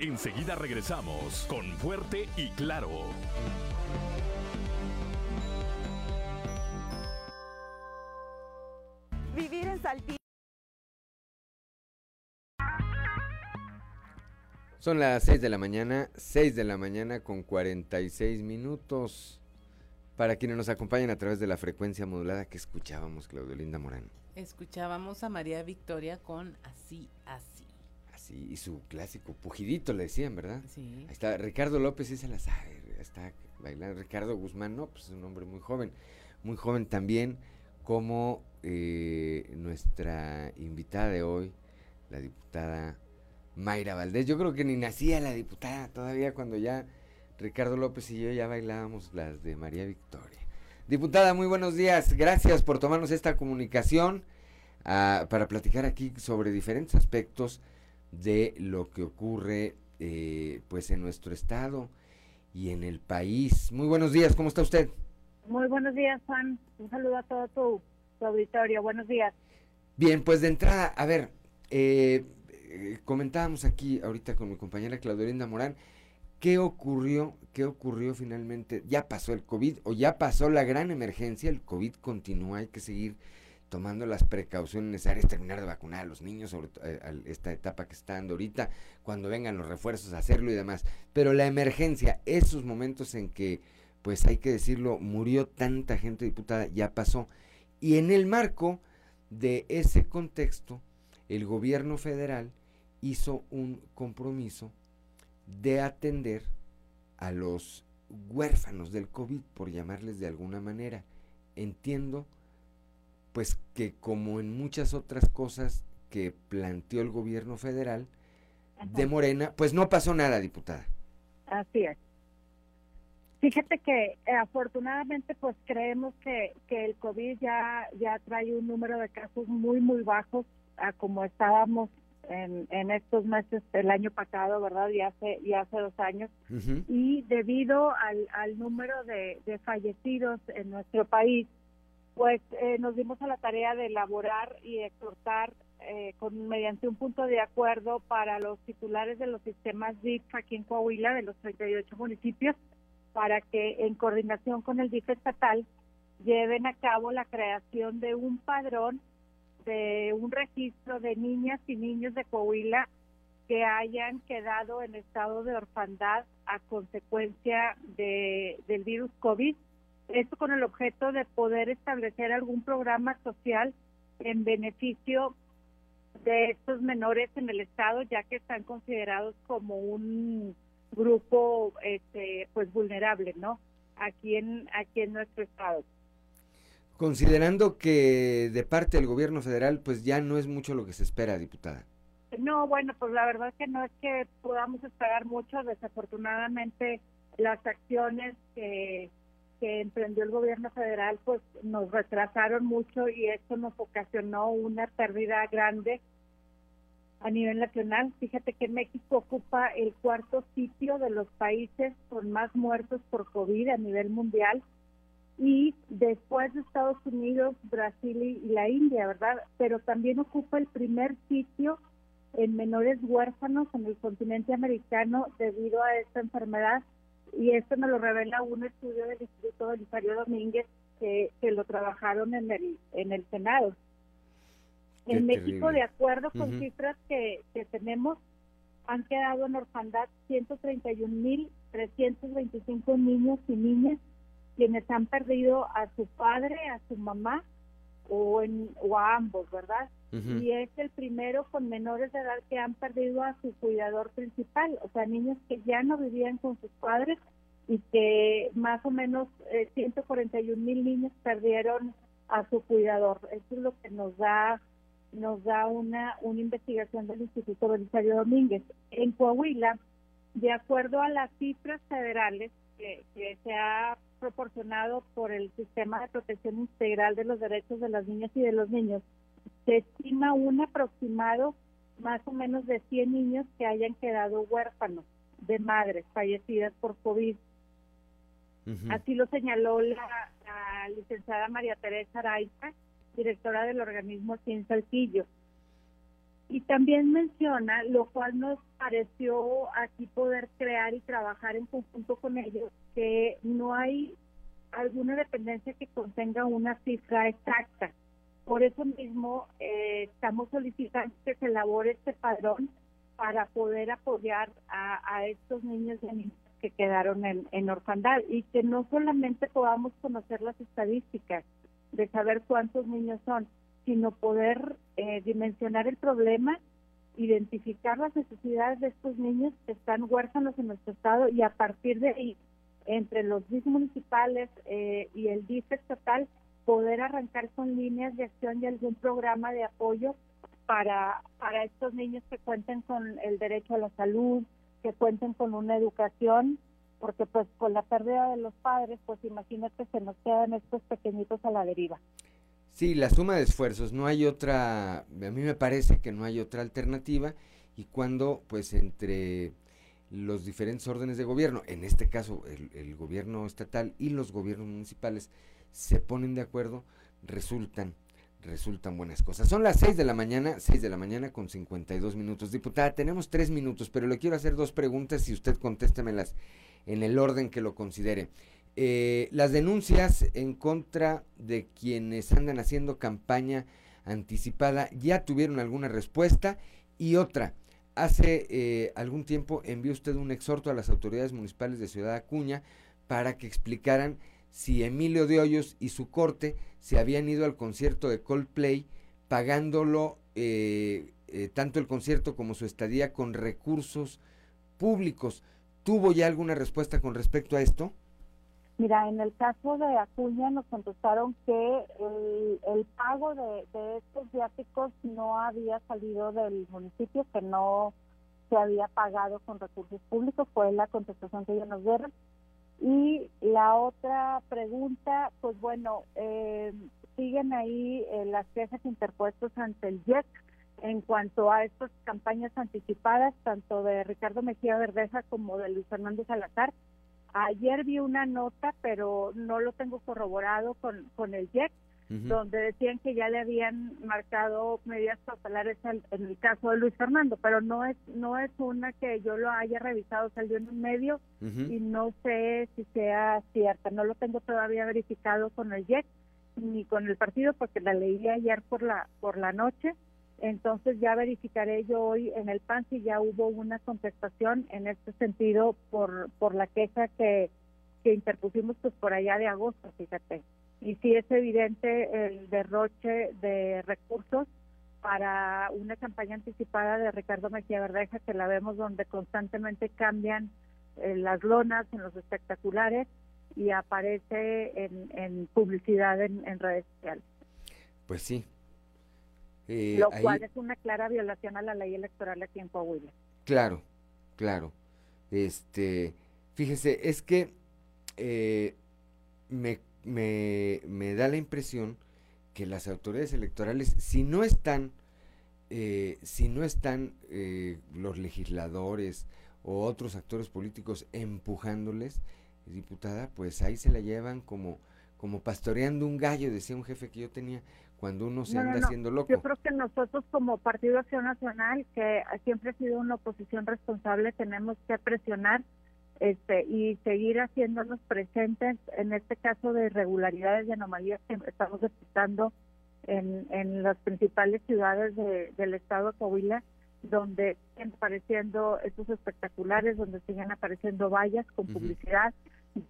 Enseguida regresamos con Fuerte y Claro. Vivir en Saltillo. Son las 6 de la mañana, 6 de la mañana con 46 minutos. Para quienes nos acompañan a través de la frecuencia modulada que escuchábamos, Claudio Linda Morán. Escuchábamos a María Victoria con Así, Así. Así, y su clásico, Pujidito le decían, ¿verdad? Sí. Ahí está, Ricardo López sí se la sabe, está bailando. Ricardo Guzmán, no, pues es un hombre muy joven, muy joven también, como eh, nuestra invitada de hoy, la diputada Mayra Valdés. Yo creo que ni nacía la diputada todavía cuando ya Ricardo López y yo ya bailábamos las de María Victoria. Diputada, muy buenos días. Gracias por tomarnos esta comunicación ah, para platicar aquí sobre diferentes aspectos de lo que ocurre eh, pues en nuestro estado y en el país. Muy buenos días, ¿cómo está usted? Muy buenos días, Juan. Un saludo a todo tu, tu auditorio. Buenos días. Bien, pues de entrada, a ver, eh, eh, comentábamos aquí ahorita con mi compañera Claudelinda Morán, ¿qué ocurrió? ¿Qué ocurrió finalmente? ¿Ya pasó el COVID o ya pasó la gran emergencia? El COVID continúa, hay que seguir tomando las precauciones necesarias, terminar de vacunar a los niños, sobre eh, esta etapa que está dando ahorita, cuando vengan los refuerzos, hacerlo y demás. Pero la emergencia, esos momentos en que, pues hay que decirlo, murió tanta gente diputada, ya pasó. Y en el marco de ese contexto, el gobierno federal hizo un compromiso de atender a los huérfanos del COVID, por llamarles de alguna manera. Entiendo pues que como en muchas otras cosas que planteó el gobierno federal de Morena, pues no pasó nada, diputada. Así es. Fíjate que eh, afortunadamente pues creemos que, que el COVID ya, ya trae un número de casos muy, muy bajos a como estábamos en, en estos meses el año pasado, ¿verdad? Y hace, y hace dos años. Y debido al, al número de, de fallecidos en nuestro país, pues eh, nos dimos a la tarea de elaborar y exhortar eh, con mediante un punto de acuerdo para los titulares de los sistemas DIF aquí en Coahuila, de los 38 municipios, para que en coordinación con el DIF estatal lleven a cabo la creación de un padrón, de un registro de niñas y niños de Coahuila que hayan quedado en estado de orfandad a consecuencia de, del virus COVID esto con el objeto de poder establecer algún programa social en beneficio de estos menores en el estado, ya que están considerados como un grupo este pues vulnerable, ¿no? Aquí en aquí en nuestro estado. Considerando que de parte del gobierno federal pues ya no es mucho lo que se espera, diputada. No, bueno, pues la verdad es que no es que podamos esperar mucho, desafortunadamente las acciones que que emprendió el gobierno federal pues nos retrasaron mucho y esto nos ocasionó una pérdida grande a nivel nacional. Fíjate que México ocupa el cuarto sitio de los países con más muertos por COVID a nivel mundial y después de Estados Unidos, Brasil y la India, ¿verdad? Pero también ocupa el primer sitio en menores huérfanos en el continente americano debido a esta enfermedad y esto nos lo revela un estudio del Instituto Belisario Domínguez que, que lo trabajaron en el, en el Senado. en México, de acuerdo con cifras que, que tenemos, han quedado en orfandad 131.325 niños y niñas quienes han perdido a su padre, a su mamá o, en, o a ambos, ¿verdad? Y es el primero con menores de edad que han perdido a su cuidador principal, o sea, niños que ya no vivían con sus padres y que más o menos eh, 141 mil niños perdieron a su cuidador. Eso es lo que nos da nos da una, una investigación del Instituto Belisario Domínguez. En Coahuila, de acuerdo a las cifras federales que, que se ha proporcionado por el Sistema de Protección Integral de los Derechos de las Niñas y de los Niños, se estima un aproximado más o menos de 100 niños que hayan quedado huérfanos de madres fallecidas por COVID. Así lo señaló la, licenciada María Teresa Araiza, directora del organismo Cien Saltillo. Y también menciona, lo cual nos pareció aquí poder crear y trabajar en conjunto con ellos, que no hay alguna dependencia que contenga una cifra exacta. Por eso mismo eh, estamos solicitando que se elabore este padrón para poder apoyar a, estos niños y niñas que quedaron en, en orfandad y que no solamente podamos conocer las estadísticas de saber cuántos niños son, sino poder eh, dimensionar el problema, identificar las necesidades de estos niños que están huérfanos en nuestro estado y a partir de ahí, entre los DIF municipales eh, y el DIF estatal, poder arrancar con líneas de acción y algún programa de apoyo para, para estos niños que cuenten con el derecho a la salud, que cuenten con una educación, porque pues con la pérdida de los padres, pues imagínate se nos quedan estos pequeñitos a la deriva. Sí, la suma de esfuerzos, no hay otra, a mí me parece que no hay otra alternativa y cuando pues entre los diferentes órdenes de gobierno, en este caso el, el gobierno estatal y los gobiernos municipales, se ponen de acuerdo, resultan resultan buenas cosas. Son las 6 de la mañana, 6 de la mañana con 52 minutos. Diputada, tenemos 3 minutos, pero le quiero hacer dos preguntas y usted contéstemelas en el orden que lo considere. Eh, las denuncias en contra de quienes andan haciendo campaña anticipada ya tuvieron alguna respuesta y otra. Hace eh, algún tiempo envió usted un exhorto a las autoridades municipales de Ciudad Acuña para que explicaran si Emilio de Hoyos y su corte se habían ido al concierto de Coldplay pagándolo eh, eh, tanto el concierto como su estadía con recursos públicos. ¿Tuvo ya alguna respuesta con respecto a esto? Mira, en el caso de Acuña nos contestaron que el, pago de, estos viáticos no había salido del municipio, que no se había pagado con recursos públicos, fue la contestación que ellos nos dieron. Y la otra pregunta, pues bueno, eh, siguen ahí eh, las quejas interpuestas ante el JEC en cuanto a estas campañas anticipadas, tanto de Ricardo Mejía Verdeja como de Luis Fernando Salazar. Ayer vi una nota, pero no lo tengo corroborado con, con el JEC, donde decían que ya le habían marcado medidas cautelares en, el caso de Luis Fernando, pero no es no es una que yo lo haya revisado, salió en un medio y no sé si sea cierta, no lo tengo todavía verificado con el JEC ni con el partido porque la leí ayer por la por la noche, entonces ya verificaré yo hoy en el PAN si ya hubo una contestación en este sentido por por la queja que que interpusimos pues por allá de agosto, fíjate y sí es evidente el derroche de recursos para una campaña anticipada de Ricardo Mejía Verdeja, que la vemos donde constantemente cambian eh, las lonas en los espectaculares y aparece en, publicidad en, redes sociales. Pues sí. Eh, Lo cual es una clara violación a la ley electoral aquí en Coahuila. Claro, claro. Este, fíjese, es que eh, me me, me da la impresión que las autoridades electorales, si no están, eh, si no están los legisladores o otros actores políticos empujándoles, diputada, pues ahí se la llevan como, como pastoreando un gallo, decía un jefe que yo tenía, cuando uno se anda haciendo loco. Yo creo que nosotros como Partido Acción Nacional, que siempre ha sido una oposición responsable, tenemos que presionar este, y seguir haciéndonos presentes en este caso de irregularidades y anomalías que estamos detectando en, en las principales ciudades del estado de Coahuila, donde siguen apareciendo estos espectaculares, donde siguen apareciendo vallas con publicidad,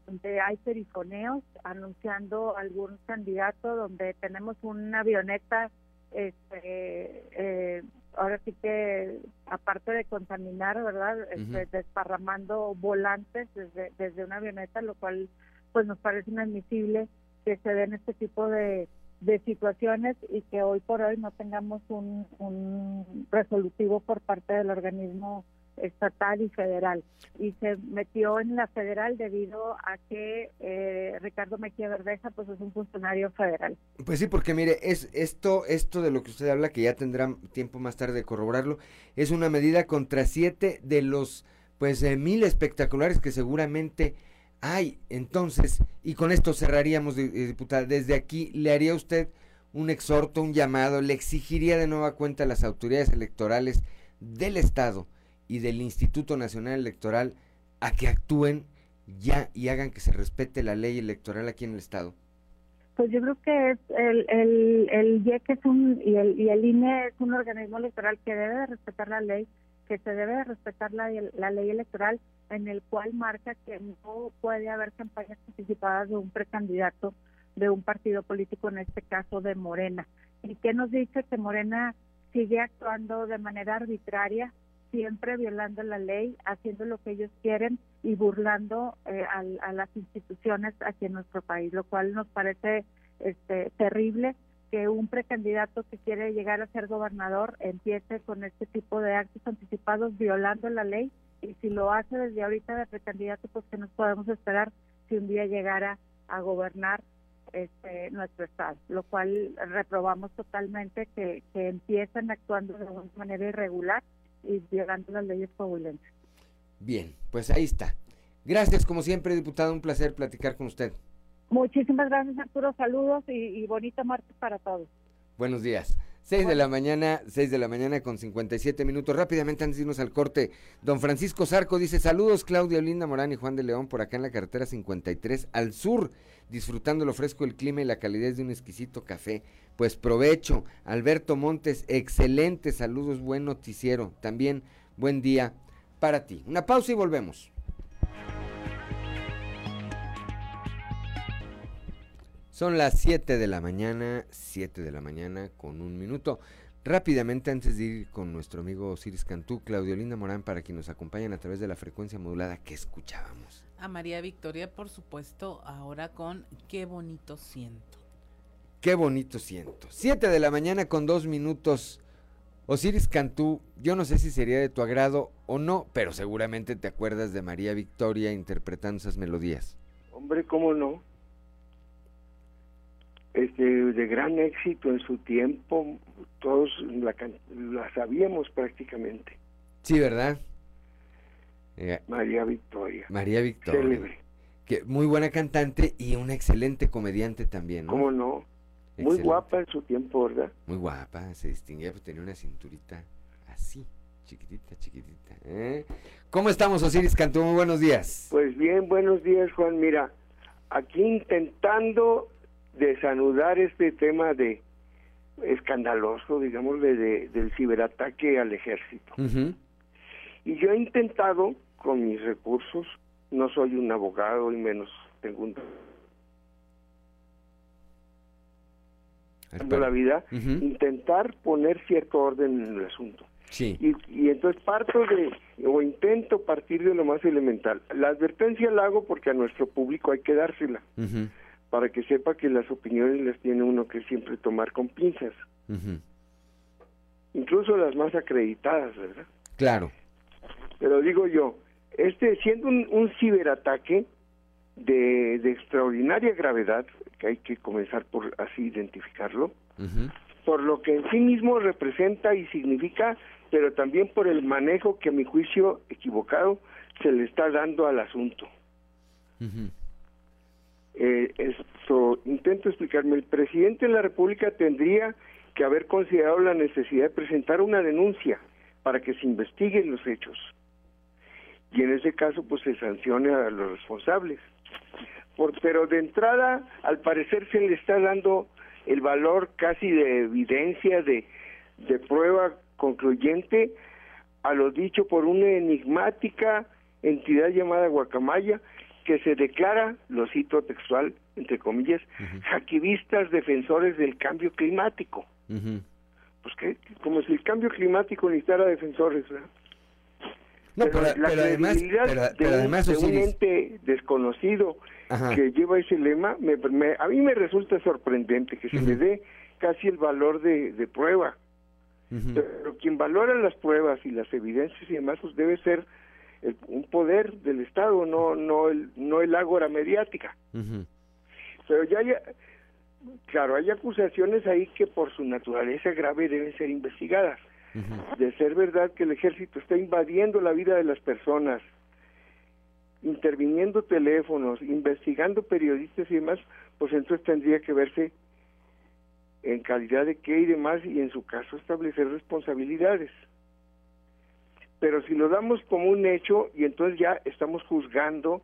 donde hay perifoneos anunciando algún candidato, donde tenemos una avioneta este, eh, ahora sí que aparte de contaminar, ¿verdad? Este, desparramando volantes desde, desde una avioneta, lo cual pues nos parece inadmisible que se den este tipo de, de situaciones y que hoy por hoy no tengamos un, un resolutivo por parte del organismo estatal y federal. Y se metió en la federal debido a que eh, Ricardo Mejía Verdeja pues es un funcionario federal. Pues sí, porque mire, es esto, esto de lo que usted habla, que ya tendrá tiempo más tarde de corroborarlo, es una medida contra siete de los pues mil espectaculares que seguramente hay. Entonces, y con esto cerraríamos, diputada, desde aquí le haría usted un exhorto, un llamado, le exigiría de nueva cuenta a las autoridades electorales del Estado y del Instituto Nacional Electoral a que actúen ya y hagan que se respete la ley electoral aquí en el Estado? Pues yo creo que es el, el, el IEC es un, y el, y el INE es un organismo electoral que debe de respetar la ley, que se debe de respetar la, la ley electoral en el cual marca que no puede haber campañas anticipadas de un precandidato de un partido político, en este caso de Morena. ¿Y qué nos dice que Morena sigue actuando de manera arbitraria, siempre violando la ley, haciendo lo que ellos quieren y burlando eh, a, las instituciones aquí en nuestro país, lo cual nos parece este, terrible que un precandidato que quiere llegar a ser gobernador empiece con este tipo de actos anticipados violando la ley y si lo hace desde ahorita de precandidato, pues que nos podemos esperar si un día llegara a gobernar este, nuestro estado, lo cual reprobamos totalmente que, empiecen actuando de una manera irregular y violando las leyes coahuilenses. Bien, pues ahí está. Gracias, como siempre, diputado, un placer platicar con usted. Muchísimas gracias, Arturo. Saludos y, y bonita martes para todos. Buenos días. 6 de la mañana, 6 de la mañana con 57 minutos. Rápidamente antes de irnos al corte, don Francisco Zarco dice, saludos Claudia Linda Morán y Juan de León por acá en la carretera 53 al sur, disfrutando lo fresco del clima y la calidez de un exquisito café. Pues provecho. Alberto Montes, excelente, saludos, buen noticiero. También buen día para ti. Una pausa y volvemos. Son las 7 de la mañana, 7 de la mañana con un minuto. Rápidamente, antes de ir con nuestro amigo Osiris Cantú, Claudio Linda Morán, para quien nos acompañan a través de la frecuencia modulada que escuchábamos. A María Victoria, por supuesto, ahora con Qué bonito siento. Qué bonito siento. 7 de la mañana con dos minutos. Osiris Cantú, yo no sé si sería de tu agrado o no, pero seguramente te acuerdas de María Victoria interpretando esas melodías. Hombre, ¿cómo no? este, de gran éxito en su tiempo, todos la, la sabíamos prácticamente. Sí, ¿verdad? Eh, María Victoria. María Victoria. Que muy buena cantante y una excelente comediante también, ¿no? ¿Cómo no? Muy guapa en su tiempo, ¿verdad? Muy guapa, se distinguía, pues tenía una cinturita así, chiquitita, chiquitita. ¿eh? ¿Cómo estamos, Osiris Cantú? Muy buenos días. Pues bien, buenos días, Juan. Mira, aquí intentando desanudar este tema de escandaloso, digamos, de, del ciberataque al ejército. Y yo he intentado, con mis recursos, no soy un abogado y menos tengo un... la vida, intentar poner cierto orden en el asunto. Sí. Y, y, entonces parto de, o intento partir de lo más elemental. La advertencia la hago porque a nuestro público hay que dársela para que sepa que las opiniones las tiene uno que siempre tomar con pinzas. Incluso las más acreditadas, ¿verdad? Claro. Pero digo yo, este siendo un, ciberataque de, extraordinaria gravedad, que hay que comenzar por así identificarlo, por lo que en sí mismo representa y significa, pero también por el manejo que a mi juicio equivocado se le está dando al asunto. Eh, esto intento explicarme. El presidente de la República tendría que haber considerado la necesidad de presentar una denuncia para que se investiguen los hechos y en ese caso pues se sancione a los responsables. Por, pero de entrada, al parecer se le está dando el valor casi de evidencia, de, de prueba concluyente a lo dicho por una enigmática entidad llamada Guacamaya, que se declara, lo cito textual, entre comillas, uh defensores del cambio climático. Pues que, como si el cambio climático necesitara defensores, ¿verdad? No, pero, la además, de, un, ente desconocido que lleva ese lema, me, a mí me resulta sorprendente que se le dé casi el valor de, de prueba. Pero quien valora las pruebas y las evidencias y demás, pues debe ser un poder del Estado, no no el no el ágora mediática. Pero ya hay, claro, hay acusaciones ahí que por su naturaleza grave deben ser investigadas. De ser verdad que el ejército está invadiendo la vida de las personas, interviniendo teléfonos, investigando periodistas y demás, pues entonces tendría que verse en calidad de qué y demás y en su caso establecer responsabilidades pero si lo damos como un hecho y entonces ya estamos juzgando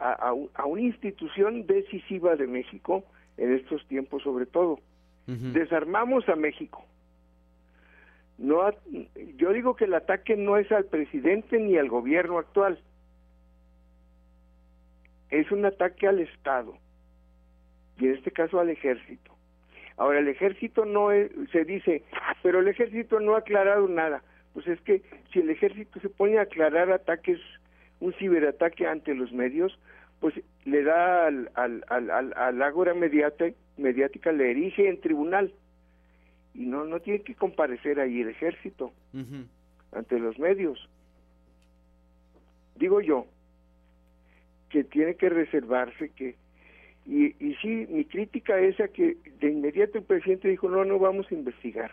a, una institución decisiva de México en estos tiempos sobre todo. Desarmamos a México. No, yo digo que el ataque no es al presidente ni al gobierno actual, es un ataque al Estado y en este caso al ejército. Ahora, el ejército no es- se dice, pero el ejército no ha aclarado nada. Pues es que si el ejército se pone a aclarar ataques, un ciberataque ante los medios, pues le da al, al, al, al, al ágora mediática, mediática, le erige en tribunal. Y no, no tiene que comparecer ahí el ejército ante los medios. Digo yo que tiene que reservarse que y, y sí, mi crítica es a que de inmediato el presidente dijo, no, no vamos a investigar.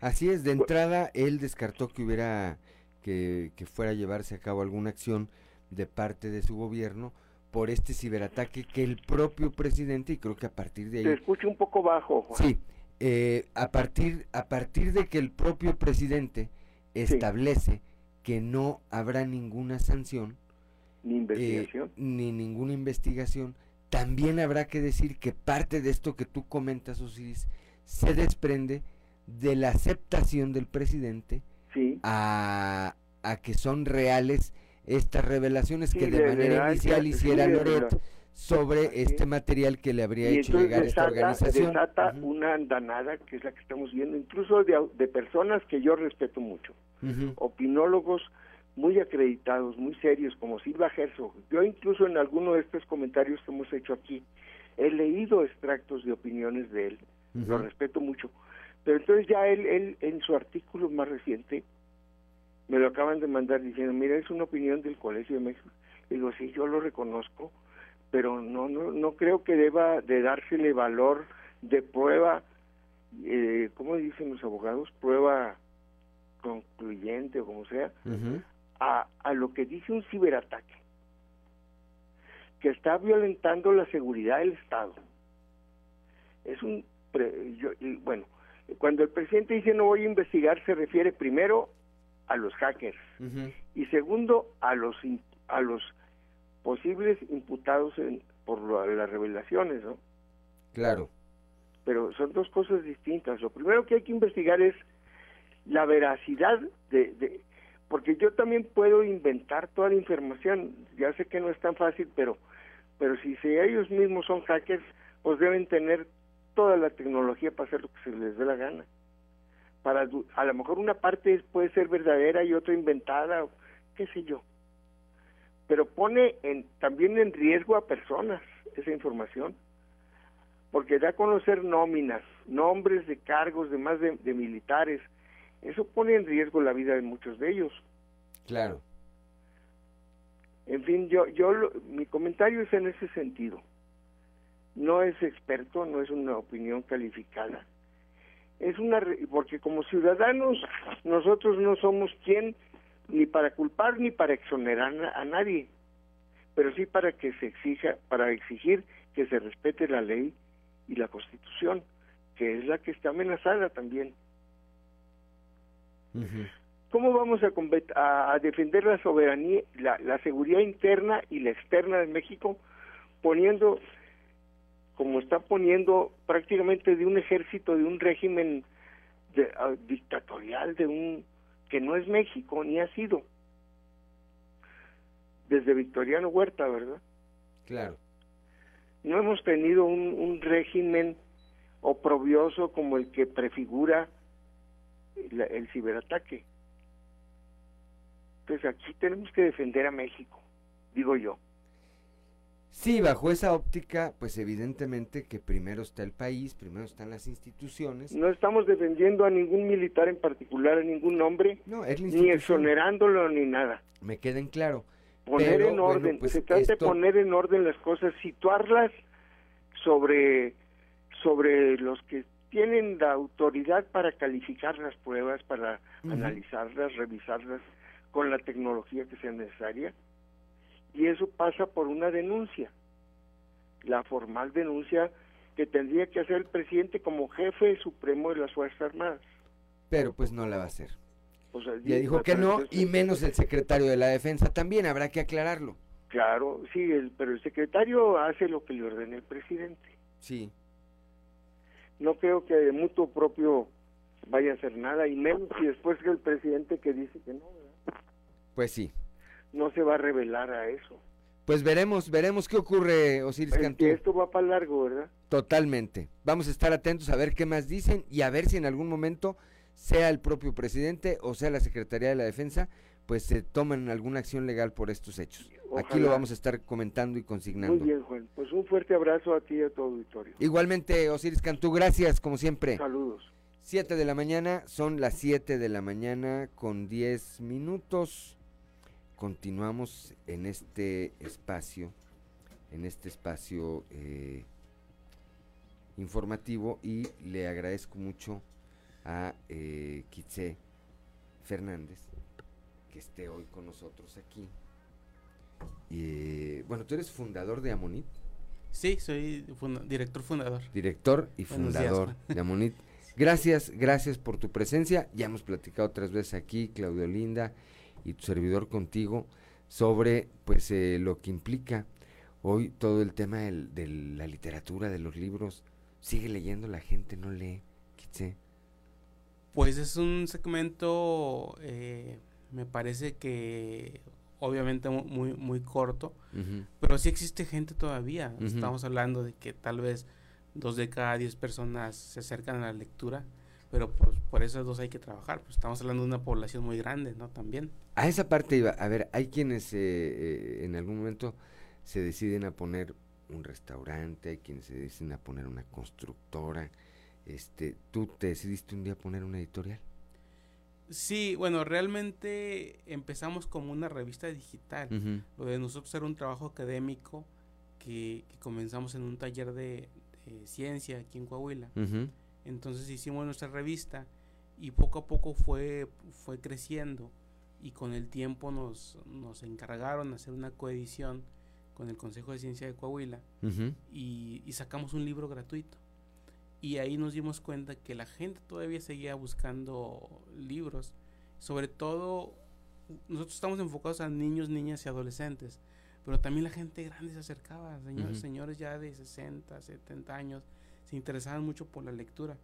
Así es, de entrada él descartó que hubiera que, que fuera a llevarse a cabo alguna acción de parte de su gobierno por este ciberataque que el propio presidente y creo que a partir de ahí escucha un poco bajo. Juan. sí eh, a partir a partir de que el propio presidente establece que no habrá ninguna sanción Ni investigación. eh, ni ninguna investigación también habrá que decir que parte de esto que tú comentas Osiris se desprende de la aceptación del presidente a, a que son reales estas revelaciones Sí, que de de manera inicial hiciera Loret. Sobre este material que le habría y hecho llegar esta desata, organización. desata una andanada que es la que estamos viendo, incluso de, de personas que yo respeto mucho, opinólogos muy acreditados, muy serios, como Silva Herzog. Yo incluso en alguno de estos comentarios que hemos hecho aquí, he leído extractos de opiniones de él, lo respeto mucho. Pero entonces ya él, él en su artículo más reciente, me lo acaban de mandar diciendo, mira, es una opinión del Colegio de México. Y digo, sí, yo lo reconozco, pero no, no, no creo que deba de dársele valor de prueba, eh, ¿cómo dicen los abogados? Prueba concluyente o como sea, a, a lo que dice un ciberataque, que está violentando la seguridad del Estado. Es un, pre- yo- y bueno, cuando el presidente dice no voy a investigar, se refiere primero a los hackers y segundo a los a los posibles imputados en, por lo- las revelaciones, ¿no? Claro. Pero son dos cosas distintas. Lo primero que hay que investigar es la veracidad de, de- porque yo también puedo inventar toda la información. Ya sé que no es tan fácil, pero pero si, si ellos mismos son hackers, pues deben tener toda la tecnología para hacer lo que se les dé la gana. Para a lo mejor una parte puede ser verdadera y otra inventada, o qué sé yo. Pero pone en, también en riesgo a personas esa información porque da a conocer nóminas, nombres de cargos de más de, de militares. Eso pone en riesgo la vida de muchos de ellos. Claro. En fin, yo, yo, lo- mi comentario es en ese sentido. No es experto, no es una opinión calificada. Es una, porque como ciudadanos nosotros no somos quien ni para culpar ni para exonerar a nadie, pero sí para que se exija, para exigir que se respete la ley y la Constitución, que es la que está amenazada también. ¿Cómo vamos a, a- a defender la soberanía, la, la seguridad interna y la externa de México poniendo, como está poniendo prácticamente de un ejército, de un régimen de- ah, dictatorial, de un que no es México ni ha sido desde Victoriano Huerta, ¿verdad? Claro. No hemos tenido un, un régimen oprobioso como el que prefigura el, el ciberataque. Entonces aquí tenemos que defender a México, digo yo. Sí, bajo esa óptica, pues evidentemente que primero está el país, primero están las instituciones. No estamos defendiendo a ningún militar en particular, a ningún hombre, No, es ni exonerándolo ni nada. Me queda en claro. Poner Pero, en bueno, orden, pues se trata de poner en orden las cosas, situarlas sobre, sobre los que tienen la autoridad para calificar las pruebas, para analizarlas, revisarlas con la tecnología que sea necesaria. Y eso pasa por una denuncia, la formal denuncia que tendría que hacer el presidente como jefe supremo de las Fuerzas Armadas. Pero pues no la va a hacer. O sea, dijo que no, y menos el secretario de la defensa también, habrá que aclararlo. Claro, sí, el, pero el secretario hace lo que le ordena el presidente. Sí. No creo que de mutuo propio vaya a hacer nada, y menos si después que el presidente que dice que no, ¿verdad? Pues sí. No se va a revelar a eso. Pues veremos, veremos qué ocurre, Osiris Es Cantú. que esto va para largo, ¿verdad? Totalmente. Vamos a estar atentos a ver qué más dicen y a ver si en algún momento, sea el propio presidente o sea la Secretaría de la Defensa, pues se toman alguna acción legal por estos hechos. Aquí lo vamos a estar comentando y consignando. Muy bien, Juan. Pues un fuerte abrazo a ti y a tu auditorio. Igualmente, Osiris Cantú, gracias como siempre. Saludos. 7 de la mañana, son las 7 de la mañana con 10 minutos. Continuamos en este espacio, en este espacio eh, informativo y le agradezco mucho a eh, Kitse Fernández que esté hoy con nosotros aquí. Y, eh, bueno, tú eres fundador de Amonit. Sí, soy funda- director fundador. Director y días, fundador de Amonit. Gracias, gracias por tu presencia. Ya hemos platicado otras veces aquí, Claudio Linda y tu servidor contigo, sobre pues eh, lo que implica hoy todo el tema del- de la literatura, de los libros. Sigue leyendo la gente, no lee. Kitse. Pues es un segmento, eh, me parece que obviamente mu- muy, muy corto, pero sí existe gente todavía. Estamos hablando de que tal vez dos de cada diez personas se acercan a la lectura, pero pues por esas dos hay que trabajar. Pues estamos hablando de una población muy grande, ¿no? También. A esa parte iba. A ver, hay quienes eh, eh, en algún momento se deciden a poner un restaurante, hay quienes se deciden a poner una constructora. Este, ¿Tú te decidiste un día poner una editorial? Sí, bueno, realmente empezamos como una revista digital. Lo de nosotros era un trabajo académico que, que comenzamos en un taller de, de ciencia aquí en Coahuila. Entonces hicimos nuestra revista y poco a poco fue, fue creciendo y con el tiempo nos, nos encargaron hacer una coedición con el Consejo de Ciencia de Coahuila Ujú. y, y sacamos un libro gratuito. Y ahí nos dimos cuenta que la gente todavía seguía buscando libros. Sobre todo, nosotros estamos enfocados a niños, niñas y adolescentes. Pero también la gente grande se acercaba, señor- Ujú. señores ya de 60, 70 años, se interesaban mucho por la lectura.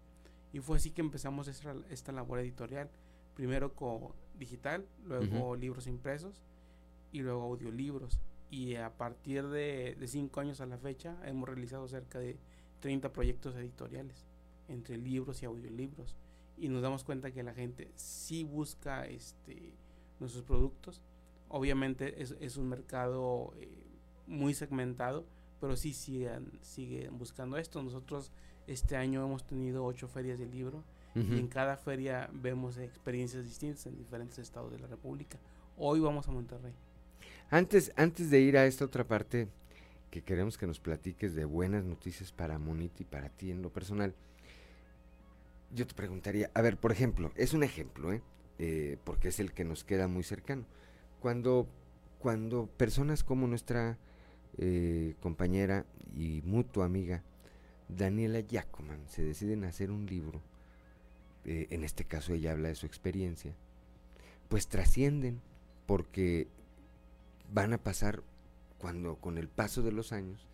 Y fue así que empezamos esta, esta labor editorial. Primero con digital, luego libros impresos y luego audiolibros. Y a partir de, de cinco años a la fecha hemos realizado cerca de 30 proyectos editoriales entre libros y audiolibros. Y nos damos cuenta que la gente sí busca este, nuestros productos. Obviamente es, es un mercado eh, muy segmentado, pero sí siguen, siguen buscando esto. Nosotros este año hemos tenido ocho ferias de libro Y en cada feria vemos experiencias distintas en diferentes estados de la República. Hoy vamos a Monterrey. Antes, antes de ir a esta otra parte que queremos que nos platiques de buenas noticias para Monit y para ti en lo personal, yo te preguntaría, a ver, por ejemplo, es un ejemplo, ¿eh? Eh, porque es el que nos queda muy cercano. Cuando, cuando personas como nuestra eh, compañera y mutua amiga Daniela Jacoman se deciden a hacer un libro, eh, en este caso ella habla de su experiencia, pues trascienden porque van a pasar cuando con el paso de los años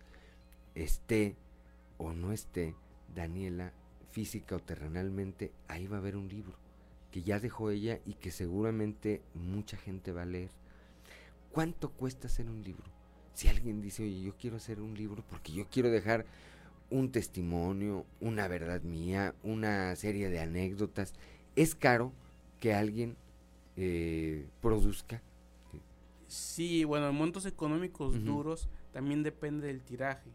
esté o no esté Daniela física o terrenalmente, ahí va a haber un libro que ya dejó ella y que seguramente mucha gente va a leer. ¿Cuánto cuesta hacer un libro? Si alguien dice, oye, yo quiero hacer un libro porque yo quiero dejar un testimonio, una verdad mía, una serie de anécdotas, es caro que alguien eh, produzca. Sí, bueno, en montos económicos duros también depende del tiraje.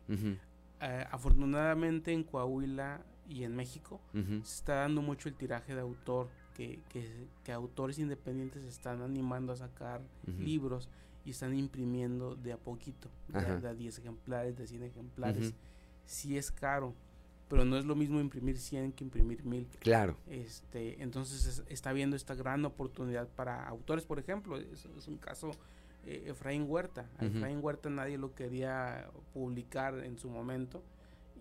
Eh, afortunadamente en Coahuila y en México se está dando mucho el tiraje de autor, que, que, que autores independientes se están animando a sacar libros y están imprimiendo de a poquito, de, Ajá. a- de a 10 ejemplares, de 100 ejemplares. Sí es caro, pero no es lo mismo imprimir 100 que imprimir 1000. Claro. Este, entonces es- está viendo esta gran oportunidad para autores, por ejemplo, es, es un caso eh, Efraín Huerta. A. Efraín Huerta nadie lo quería publicar en su momento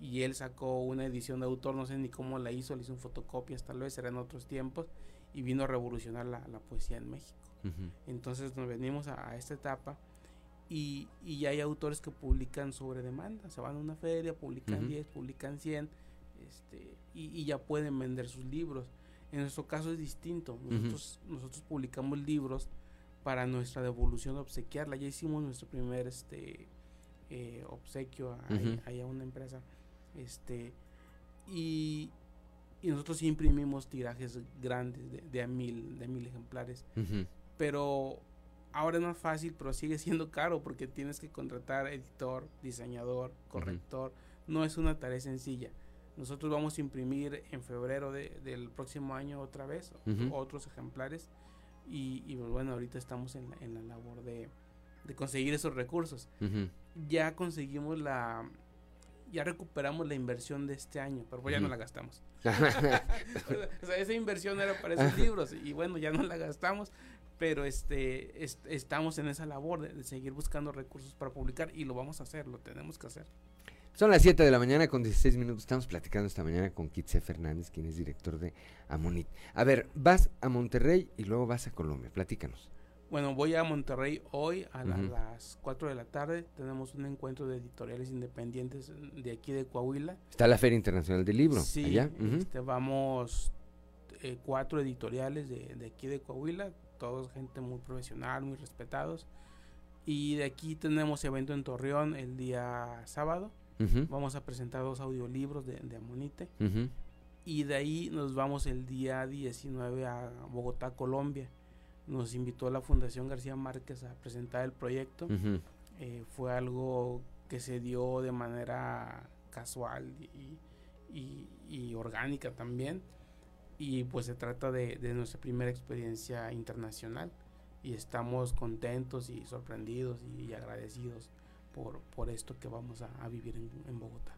y él sacó una edición de autor, no sé ni cómo la hizo, le hizo en fotocopias, tal vez era en otros tiempos y vino a revolucionar la, la poesía en México. Entonces nos venimos a, a esta etapa y, y ya hay autores que publican sobre demanda, se van a una feria, publican Ujú. 10, publican 100 este, y, y ya pueden vender sus libros. En nuestro caso es distinto, nosotros, nosotros publicamos libros para nuestra devolución obsequiarla. Ya hicimos nuestro primer este eh, obsequio a, a una empresa. Este y, y nosotros sí imprimimos tirajes grandes de, de a mil, de mil ejemplares. Pero ahora es más fácil, pero sigue siendo caro porque tienes que contratar editor, diseñador, corrector. No es una tarea sencilla. Nosotros vamos a imprimir en febrero de- del próximo año otra vez Ujú. otros ejemplares y, y, pues, bueno, ahorita estamos en la, en la labor de, de conseguir esos recursos. Ujú. Ya conseguimos la... Ya recuperamos la inversión de este año, pero pues ya no la gastamos. o sea, esa inversión era para esos libros y bueno, ya no la gastamos, pero este est- estamos en esa labor de, de seguir buscando recursos para publicar y lo vamos a hacer, lo tenemos que hacer. Son las 7 de la mañana con 16 minutos. Estamos platicando esta mañana con Kitse Fernández, quien es director de Amonit. A ver, vas a Monterrey y luego vas a Colombia. Platícanos. Bueno, voy a Monterrey hoy a la- las 4 de la tarde. Tenemos un encuentro de editoriales independientes de aquí de Coahuila. Está la Feria Internacional del Libro. Sí, allá. Este, vamos eh, cuatro editoriales de, de aquí de Coahuila, todos gente muy profesional, muy respetados. Y de aquí tenemos evento en Torreón el día sábado. Ujú. Vamos a presentar dos audiolibros de, de Amonite. Ujú. Y de ahí nos vamos el día 19 a Bogotá, Colombia. Nos invitó la Fundación García Márquez a presentar el proyecto. Ujú. Eh, fue algo que se dio de manera casual y, y- y orgánica también. Y pues se trata de, de nuestra primera experiencia internacional. Y estamos contentos y sorprendidos y, agradecidos por, por esto que vamos a, vivir en, en Bogotá.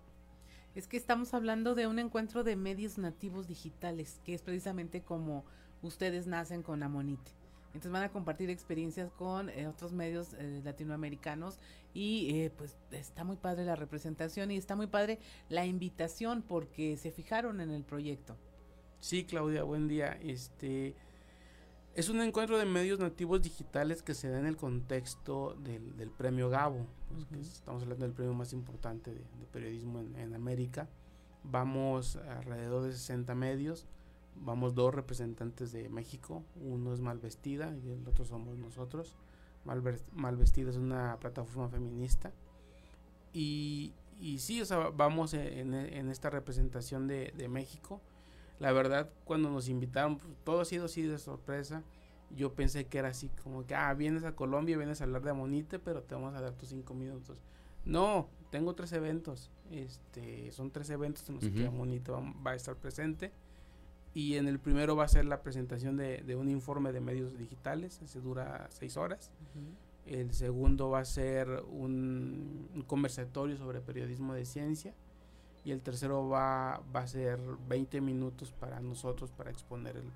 Es que estamos hablando de un encuentro de medios nativos digitales, que es precisamente como ustedes nacen con Amonite. Entonces van a compartir experiencias con eh, otros medios eh, latinoamericanos y eh, pues está muy padre la representación y está muy padre la invitación porque se fijaron en el proyecto. Sí, Claudia, buen día. Este es un encuentro de medios nativos digitales que se da en el contexto del, del premio Gabo. pues, que estamos hablando del premio más importante de, de periodismo en, en América. Vamos alrededor de 60 medios. Vamos dos representantes de México. Uno es Malvestida y el otro somos nosotros. Malvestida es una plataforma feminista. Y, y sí, o sea, vamos en, en esta representación de, de México. La verdad, cuando nos invitaron, pues, todo ha sido así de sorpresa. Yo pensé que era así, como que, ah, vienes a Colombia, vienes a hablar de Amonite, pero te vamos a dar tus cinco minutos. No, tengo tres eventos. Este, son tres eventos en los que. Amonite va, va a estar presente. Y en el primero va a ser la presentación de, de un informe de medios digitales, ese dura seis horas. El segundo va a ser un, un conversatorio sobre periodismo de ciencia. Y el tercero va, va a ser 20 minutos para nosotros para exponer el,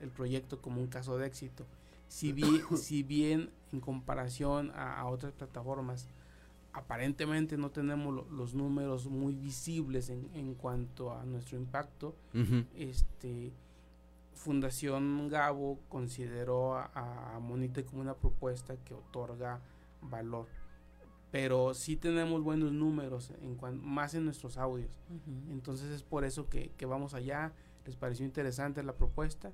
el proyecto como un caso de éxito. Si bien, si bien en comparación a, a otras plataformas, aparentemente no tenemos lo- los números muy visibles en, en cuanto a nuestro impacto, este Fundación Gabo consideró a, a Monite como una propuesta que otorga valor. Pero sí tenemos buenos números, en cuan- más en nuestros audios. Ujú. Entonces es por eso que, que vamos allá. Les pareció interesante la propuesta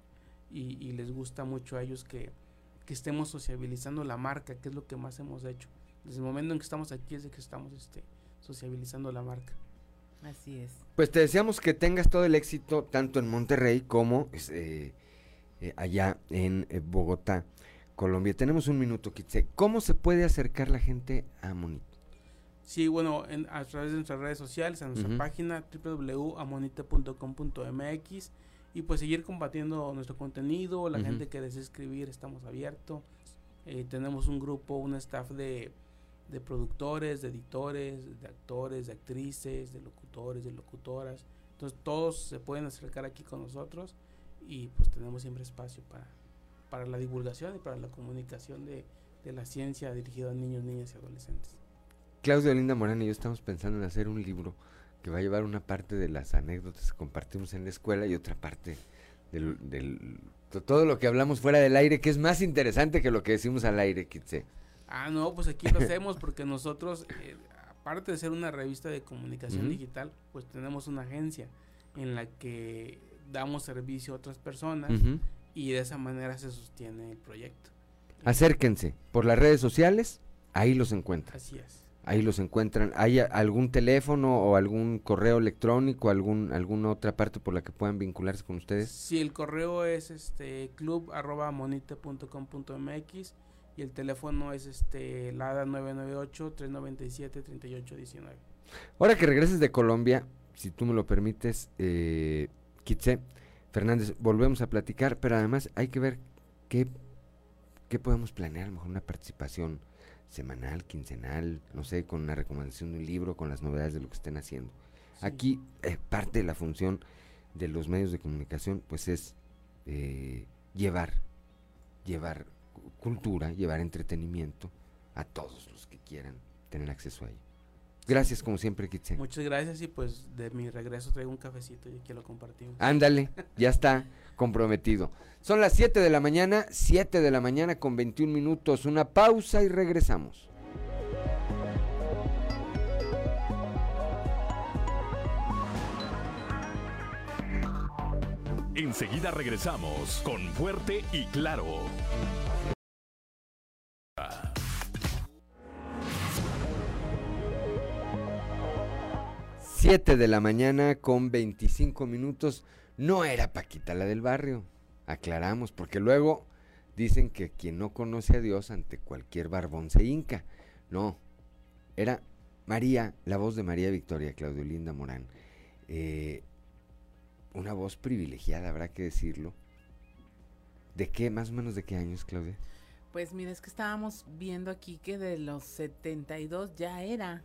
y, y les gusta mucho a ellos que, que estemos sociabilizando la marca, que es lo que más hemos hecho. Desde el momento en que estamos aquí es de que estamos este, sociabilizando la marca. Así es. Pues te deseamos que tengas todo el éxito tanto en Monterrey como eh, eh, allá en eh, Bogotá, Colombia. Tenemos un minuto, Kitse. ¿Cómo se puede acercar la gente a Monit? Sí, bueno, en- a través de nuestras redes sociales, a nuestra Ujú. página www.amonite.com.mx y pues seguir compartiendo nuestro contenido, la gente que desee escribir, estamos abiertos. Eh, tenemos un grupo, un staff de, de productores, de editores, de actores, de actrices, de locutores, de locutoras. Entonces todos se pueden acercar aquí con nosotros y pues tenemos siempre espacio para, para la divulgación y para la comunicación de, de la ciencia dirigida a niños, niñas y adolescentes. Claudio Linda Morán y yo estamos pensando en hacer un libro que va a llevar una parte de las anécdotas que compartimos en la escuela y otra parte del, del- to- todo lo que hablamos fuera del aire, que es más interesante que lo que decimos al aire, Kitse. Ah, no, pues aquí lo hacemos porque nosotros, eh, aparte de ser una revista de comunicación digital, pues tenemos una agencia en la que damos servicio a otras personas. Y de esa manera se sostiene el proyecto. Acérquense por las redes sociales, ahí los encuentran. Así es. Ahí los encuentran. ¿Hay algún teléfono o algún correo electrónico, algún alguna otra parte por la que puedan vincularse con ustedes? Sí, el correo es este club arroba monite.com.mx y el teléfono es este LADA 998 397 3819. Ahora que regreses de Colombia, si tú me lo permites, eh, Kitse, Fernández, volvemos a platicar, pero además hay que ver qué, qué podemos planear, a lo mejor una participación semanal, quincenal, no sé, con una recomendación de un libro, con las novedades de lo que estén haciendo. Aquí eh, parte de la función de los medios de comunicación, pues es eh, llevar, llevar cu- cultura, llevar entretenimiento a todos los que quieran tener acceso a ello. Gracias como siempre, Kitsen. Muchas gracias y pues de mi regreso traigo un cafecito y aquí lo compartimos. Ándale, ya está comprometido. Son las 7 de la mañana, 7 de la mañana con 21 minutos. Una pausa y regresamos. Enseguida regresamos con Fuerte y Claro. 7 de la mañana con 25 minutos. No era Paquita la del barrio. Aclaramos, porque luego dicen que quien no conoce a Dios ante cualquier barbón se hinca. No, era María, la voz de María Victoria Claudio Linda Morán. Eh, una voz privilegiada, habrá que decirlo. ¿De qué, más o menos de qué años, Claudia? Pues mira, es que estábamos viendo aquí que de los 72 ya era.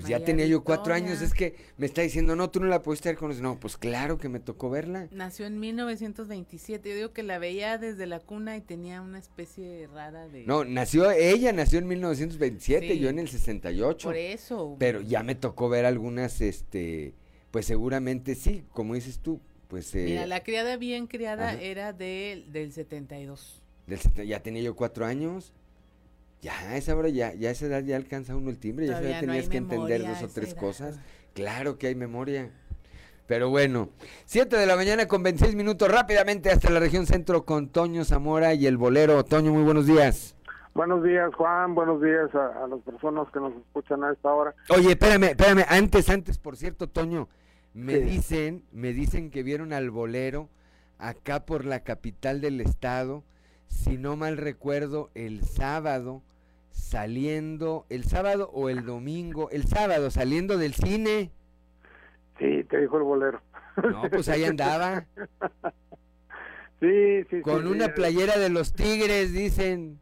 Pues ya tenía yo cuatro años, es que me está diciendo, no, tú no la pudiste haber conocido. No, pues claro que me tocó verla. Nació en 1927. Yo digo que la veía desde la cuna y tenía una especie rara de. No, nació, ella nació en 1927, Sí. yo en el 68. Por eso. Pero ya me tocó ver algunas, este, pues seguramente sí, como dices tú, pues eh, Mira, la criada bien criada Ajá. era del del 72. del ya tenía yo cuatro años. Ya, a esa hora ya, ya a esa edad ya alcanza uno el timbre, ya no tenías hay que entender dos o tres edad. cosas. Claro que hay memoria. Pero bueno, 7 de la mañana con 26 minutos rápidamente hasta la región centro con Toño Zamora y el bolero. Toño, muy buenos días. Buenos días, Juan. Buenos días a, a las personas que nos escuchan a esta hora. Oye, espérame, espérame, antes, antes, por cierto, Toño, me Sí. dicen, me dicen que vieron al bolero acá por la capital del estado, si no mal recuerdo, el sábado, saliendo, el sábado o el domingo, el sábado saliendo del cine. Sí, te dijo el bolero. No, pues ahí andaba, Sí, sí, con sí, una sí. playera de los tigres, dicen.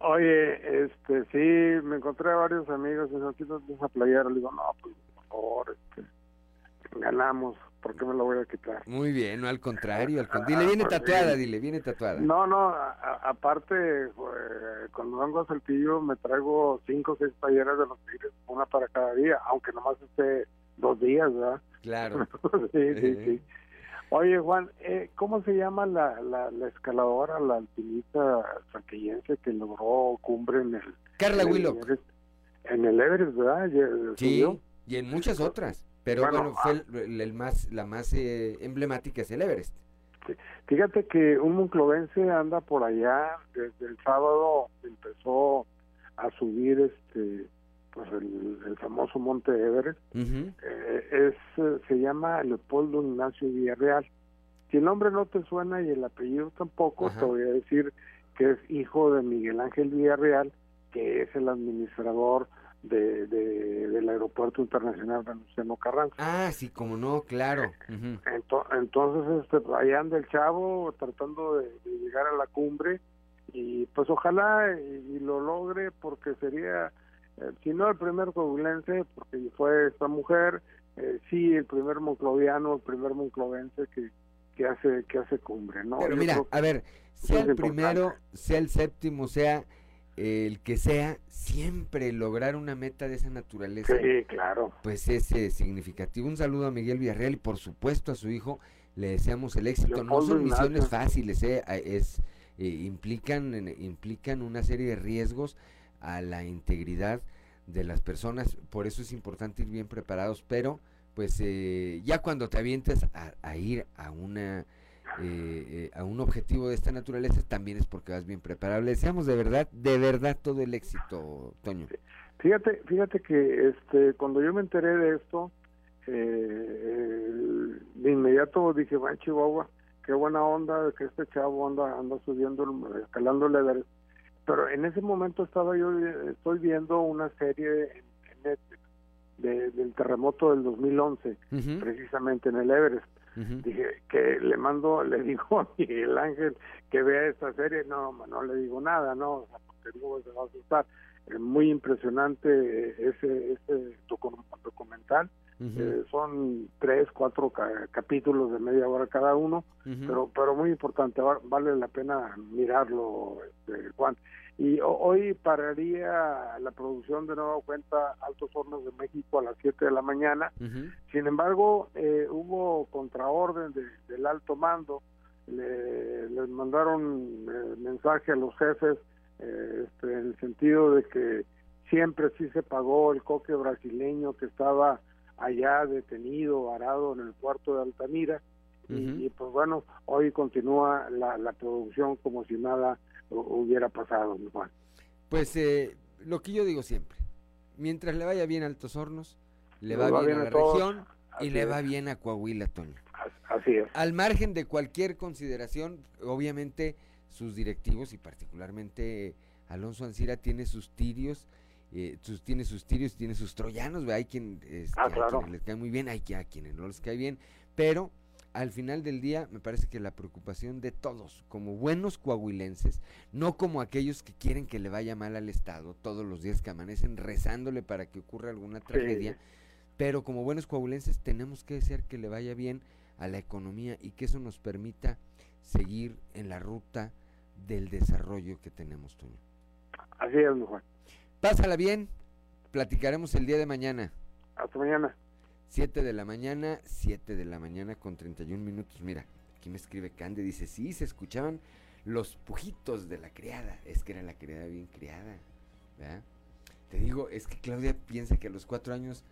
Oye, este, sí, me encontré a varios amigos y me quítate esa playera. Le digo, no, pues, por favor, este, ganamos, ¿por qué me la voy a quitar? Muy bien, no al contrario, al Dile, viene Ah, tatuada, dile, viene tatuada. No, no, a- a- aparte, eh, cuando vengo a Saltillo me traigo cinco o seis playeras de los tigres, una para cada día, aunque nomás esté dos días, ¿verdad? Claro. sí, sí, Eh. sí. Oye, Juan, eh, ¿cómo se llama la, la, la escaladora, la alpinista saltillense que logró cumbre en el... Carla en el Willock. Everest? En el Everest, ¿verdad? Sí, y en muchas otras. Pero Bueno, bueno, fue el, el- más, la más eh, emblemática es el Everest. Fíjate que un monclovense anda por allá, desde el sábado empezó a subir este pues el, el famoso monte Everest. Eh, es eh, se llama Leopoldo Ignacio Villarreal. Si el nombre no te suena y el apellido tampoco, Ajá. te voy a decir que es hijo de Miguel Ángel Villarreal, que es el administrador de, de- del Aeropuerto Internacional Venustiano Carranza. Ah, sí, como no, claro. Entonces, este, ahí anda el chavo tratando de, de llegar a la cumbre y pues ojalá y, y lo logre porque sería, eh, si no el primer coahuilense, porque fue esta mujer, eh, sí el primer moncloviano, el primer monclovense que, que hace que hace cumbre, ¿no? Pero Yo mira, a ver, sea el importante. primero, sea el séptimo, sea el que sea, siempre lograr una meta de esa naturaleza. Sí, claro. Pues es eh, significativo. Un saludo a Miguel Villarreal y por supuesto a su hijo le deseamos el éxito. no son misiones fáciles, eh, es eh, implican implican una serie de riesgos a la integridad de las personas. Por eso es importante ir bien preparados, pero pues eh, ya cuando te avientes a, a ir a una eh, a un objetivo de esta naturaleza, también es porque vas bien preparado. Le deseamos de verdad, de verdad todo el éxito, Toño. Fíjate, fíjate que este, cuando yo me enteré de esto, eh, de inmediato dije, va Chihuahua, qué buena onda que este chavo anda, anda subiendo, escalando el Everest. Pero en ese momento estaba yo, estoy viendo una serie en, Netflix del terremoto del 2011, precisamente en el Everest. Dije que le mando, le digo a Miguel Ángel que vea esta serie, no, no le digo nada, no, porque luego se va a asustar. Es muy impresionante ese, ese documental. Eh, son tres, cuatro capítulos de media hora cada uno, pero pero muy importante, vale la pena mirarlo, este, Juan. Y hoy pararía la producción de nueva cuenta Altos Hornos de México a las 7 de la mañana. Sin embargo, eh, hubo contraorden del alto mando, le, les mandaron eh, mensaje a los jefes este, en el sentido de que siempre sí se pagó el coque brasileño que estaba allá detenido, varado en el puerto de Altamira. y, pues bueno, hoy continúa la, la producción como si nada hubiera pasado, Juan. Pues eh, lo que yo digo siempre, mientras le vaya bien a Altos Hornos, le va, bien, a la región y le va bien a Coahuila, Toño. Así es. Al margen de cualquier consideración, obviamente sus directivos y particularmente Alonso Ancira tiene sus tirios eh, tiene sus tirios, tiene sus troyanos, hay quien, este, ah, quienes les cae muy bien, hay a quienes no les cae bien, pero al final del día me parece que la preocupación de todos, como buenos coahuilenses, no como aquellos que quieren que le vaya mal al Estado todos los días que amanecen rezándole para que ocurra alguna tragedia, pero como buenos coahuilenses tenemos que desear que le vaya bien a la economía y que eso nos permita seguir en la ruta del desarrollo que tenemos, Toño. Así es, Juan. Pásala bien, platicaremos el día de mañana. Hasta mañana. 7 de la mañana, 7 de la mañana con 31 minutos. Mira, aquí me escribe Cande, dice, sí, se escuchaban los pujitos de la criada. Es que era la criada bien criada. Te digo, es que Claudia piensa que a los cuatro años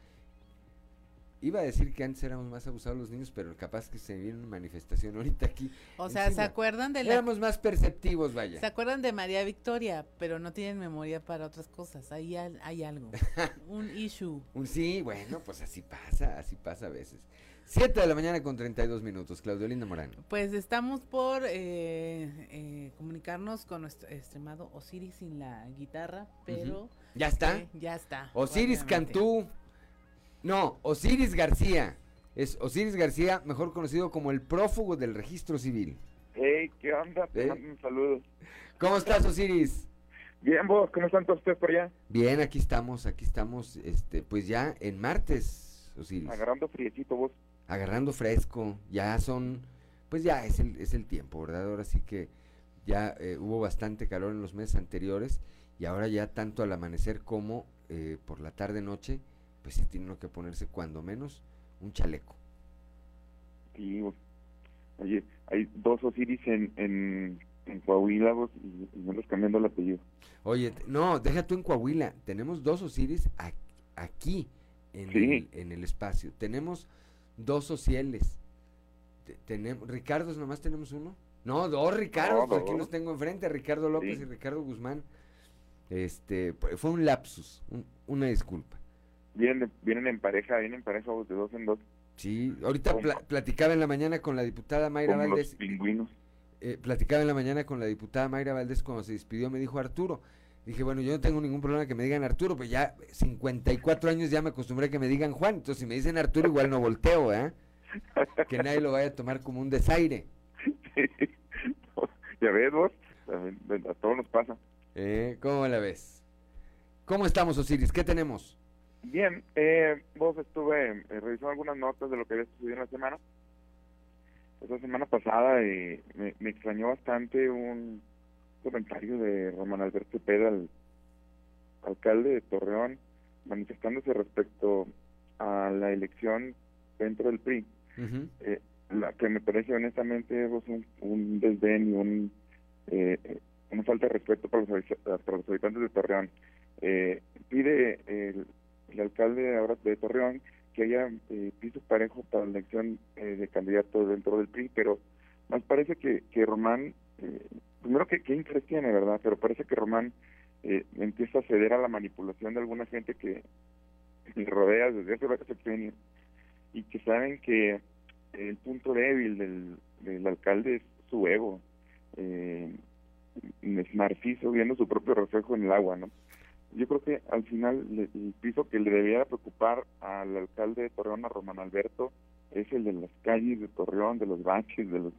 Iba a decir que antes éramos más abusados los niños, pero capaz que se viene una manifestación ahorita aquí. O sea, ¿se acuerdan de la... Éramos más perceptivos, vaya. ¿Se acuerdan de María Victoria? Pero no tienen memoria para otras cosas. Ahí hay, algo. un issue. Un sí, bueno, pues así pasa, así pasa a veces. Siete de la mañana con 32 minutos, Claudio Linda Morano. Pues estamos por eh, eh, comunicarnos con nuestro estimado Osiris sin la guitarra, pero... ¿Ya está? Eh, ya está. Osiris Cantú. No, Osiris García. Es Osiris García, mejor conocido como el prófugo del registro civil. Hey, ¿qué onda? Te ¿Eh? mando un saludo. ¿Cómo estás, Osiris? Bien, vos, ¿cómo están todos ustedes por allá? Bien, aquí estamos, aquí estamos, este, pues ya en martes, Osiris. Agarrando friecito, vos. Agarrando fresco, ya son, pues ya es el, es el tiempo, ¿verdad? Ahora sí que ya eh, hubo bastante calor en los meses anteriores y ahora ya tanto al amanecer como eh, por la tarde-noche pues sí tiene que ponerse cuando menos un chaleco. Sí, oye, hay dos Osiris en, en, en Coahuila y, no los cambiando el apellido. Oye, no, deja tú en Coahuila, tenemos dos Osiris aquí, en, el, en el espacio. Tenemos dos sociales. tenemos, Ricardo, nomás tenemos uno. No, dos Ricardo, aquí los tengo enfrente, Ricardo López y Ricardo Guzmán. Este, fue un lapsus, una disculpa. Vienen, vienen en pareja, vienen en pareja de dos en dos. Sí, ahorita platicaba en la mañana con la diputada Mayra Valdés. pingüinos. Eh, platicaba en la mañana con la diputada Mayra Valdés cuando se despidió, me dijo Arturo. Dije, bueno, yo no tengo ningún problema que me digan Arturo, pues ya 54 años ya me acostumbré a que me digan Juan. Entonces, si me dicen Arturo, igual no volteo, ¿eh? Que nadie lo vaya a tomar como un desaire. Ya ves, vos, a todos nos pasa. Eh, ¿Cómo la ves? ¿Cómo estamos, Osiris? ¿Qué tenemos? Bien, eh, vos estuve eh, revisando algunas notas de lo que había sucedido en la semana. Esta semana pasada eh, me, extrañó bastante un comentario de Román Alberto Cepeda, el alcalde de Torreón, manifestándose respecto a la elección dentro del PRI. eh, la que me parece honestamente vos un, un desdén y un, eh, una falta de respeto para los, para los habitantes de Torreón. Eh, pide el el alcalde ahora de Torreón que haya eh, piso parejo para la elección eh, de candidatos dentro del PRI, pero Más parece que, que Román, eh, primero que qué interés tiene, ¿verdad? Pero parece que Román eh, empieza a ceder a la manipulación de alguna gente que le rodea desde hace varios sexenios y que saben que el punto débil del, del alcalde es su ego. Eh, es viendo su propio reflejo en el agua, ¿no? Yo creo que al final le- el piso que le debiera preocupar al alcalde de Torreón, a Román Alberto, es el de las calles de Torreón, de los baches, de los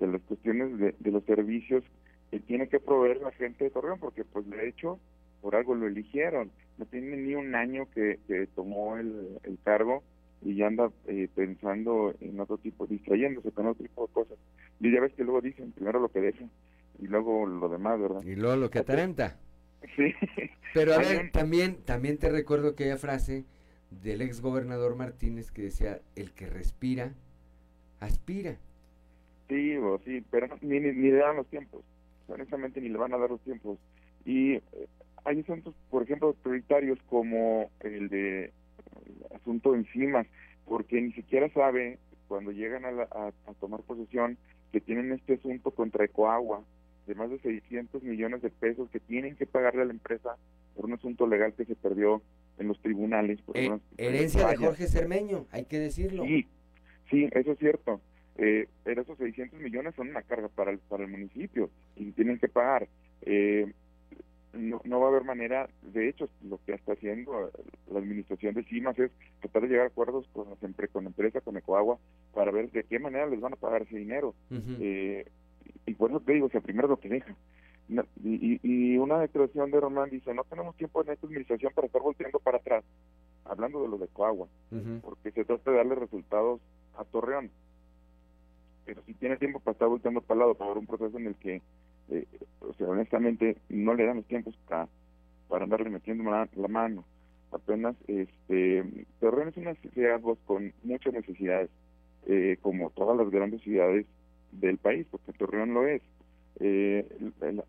de las cuestiones de, de los servicios que tiene que proveer la gente de Torreón, porque pues de hecho por algo lo eligieron. No tiene ni un año que, que tomó el, el cargo y ya anda eh, pensando en otro tipo, distrayéndose con otro tipo de cosas. Y ya ves que luego dicen primero lo que dejan y luego lo demás, ¿verdad? Y luego lo que ataranta. Sí. Pero a ver, también, también te recuerdo aquella frase del ex gobernador Martínez que decía, el que respira, aspira. Sí, o sí, pero ni, ni, ni le dan los tiempos. Honestamente, ni le van a dar los tiempos. Y eh, hay asuntos, por ejemplo, prioritarios como el de el asunto de encimas, porque ni siquiera sabe cuando llegan a, la- a, a tomar posesión que tienen este asunto contra Ecoagua de más de 600 millones de pesos que tienen que pagarle a la empresa por un asunto legal que se perdió en los tribunales. Por Eh, herencia de. Jorge Cermeño, hay que decirlo. Sí, sí, eso es cierto. Eh, pero esos 600 millones son una carga para el, para el municipio y tienen que pagar. Eh, no, no va a haber manera, de hecho, lo que está haciendo la administración de CIMAS es tratar de llegar a acuerdos con las con la empresa, con Ecoagua, para ver de qué manera les van a pagar ese dinero. Ujú. Eh, y por eso te digo, o sea, primero lo que deja. Y, y- una declaración de Román dice, no tenemos tiempo en esta administración para estar volteando para atrás, hablando de lo de Coagua, porque se trata de darle resultados a Torreón. Pero si tiene tiempo para estar volteando para el lado, para un proceso en el que, eh, o sea, honestamente, no le dan los tiempos para, para andarle metiendo la, la mano. Apenas, este, Torreón es una ciudad pues, con muchas necesidades, eh, como todas las grandes ciudades del país, porque Torreón lo es. Eh,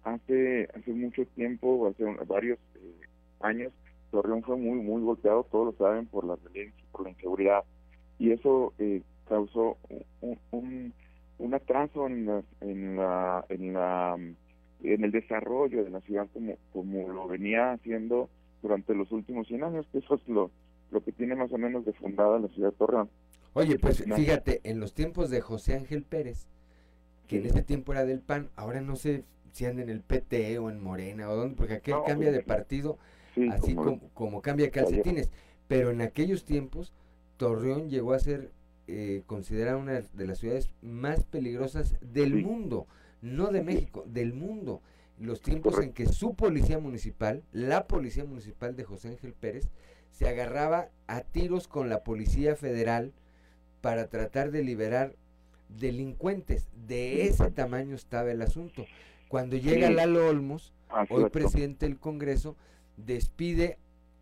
hace hace mucho tiempo, hace varios eh, años, Torreón fue muy muy golpeado, todos lo saben, por la violencia, por la inseguridad, y eso eh, causó un, un, un atraso en la, en la en la en el desarrollo de la ciudad como como lo venía haciendo durante los últimos 100 años, que eso es lo lo que tiene más o menos de fundada la ciudad de Torreón. Oye, pues fíjate, en los tiempos de José Ángel Pérez, que en ese tiempo era del PAN, ahora no sé si anda en el PT o en Morena o dónde, porque aquel No, cambia de partido Sí, así como- como, como cambia calcetines. Pero en aquellos tiempos, Torreón llegó a ser eh, considerada una de las ciudades más peligrosas del Sí. mundo, no de México, del mundo. Los tiempos en que su policía municipal, la policía municipal de José Ángel Pérez, se agarraba a tiros con la policía federal para tratar de liberar delincuentes. De ese tamaño estaba el asunto. Cuando llega Sí. Lalo Olmos, Ah, hoy presidente del Congreso, despide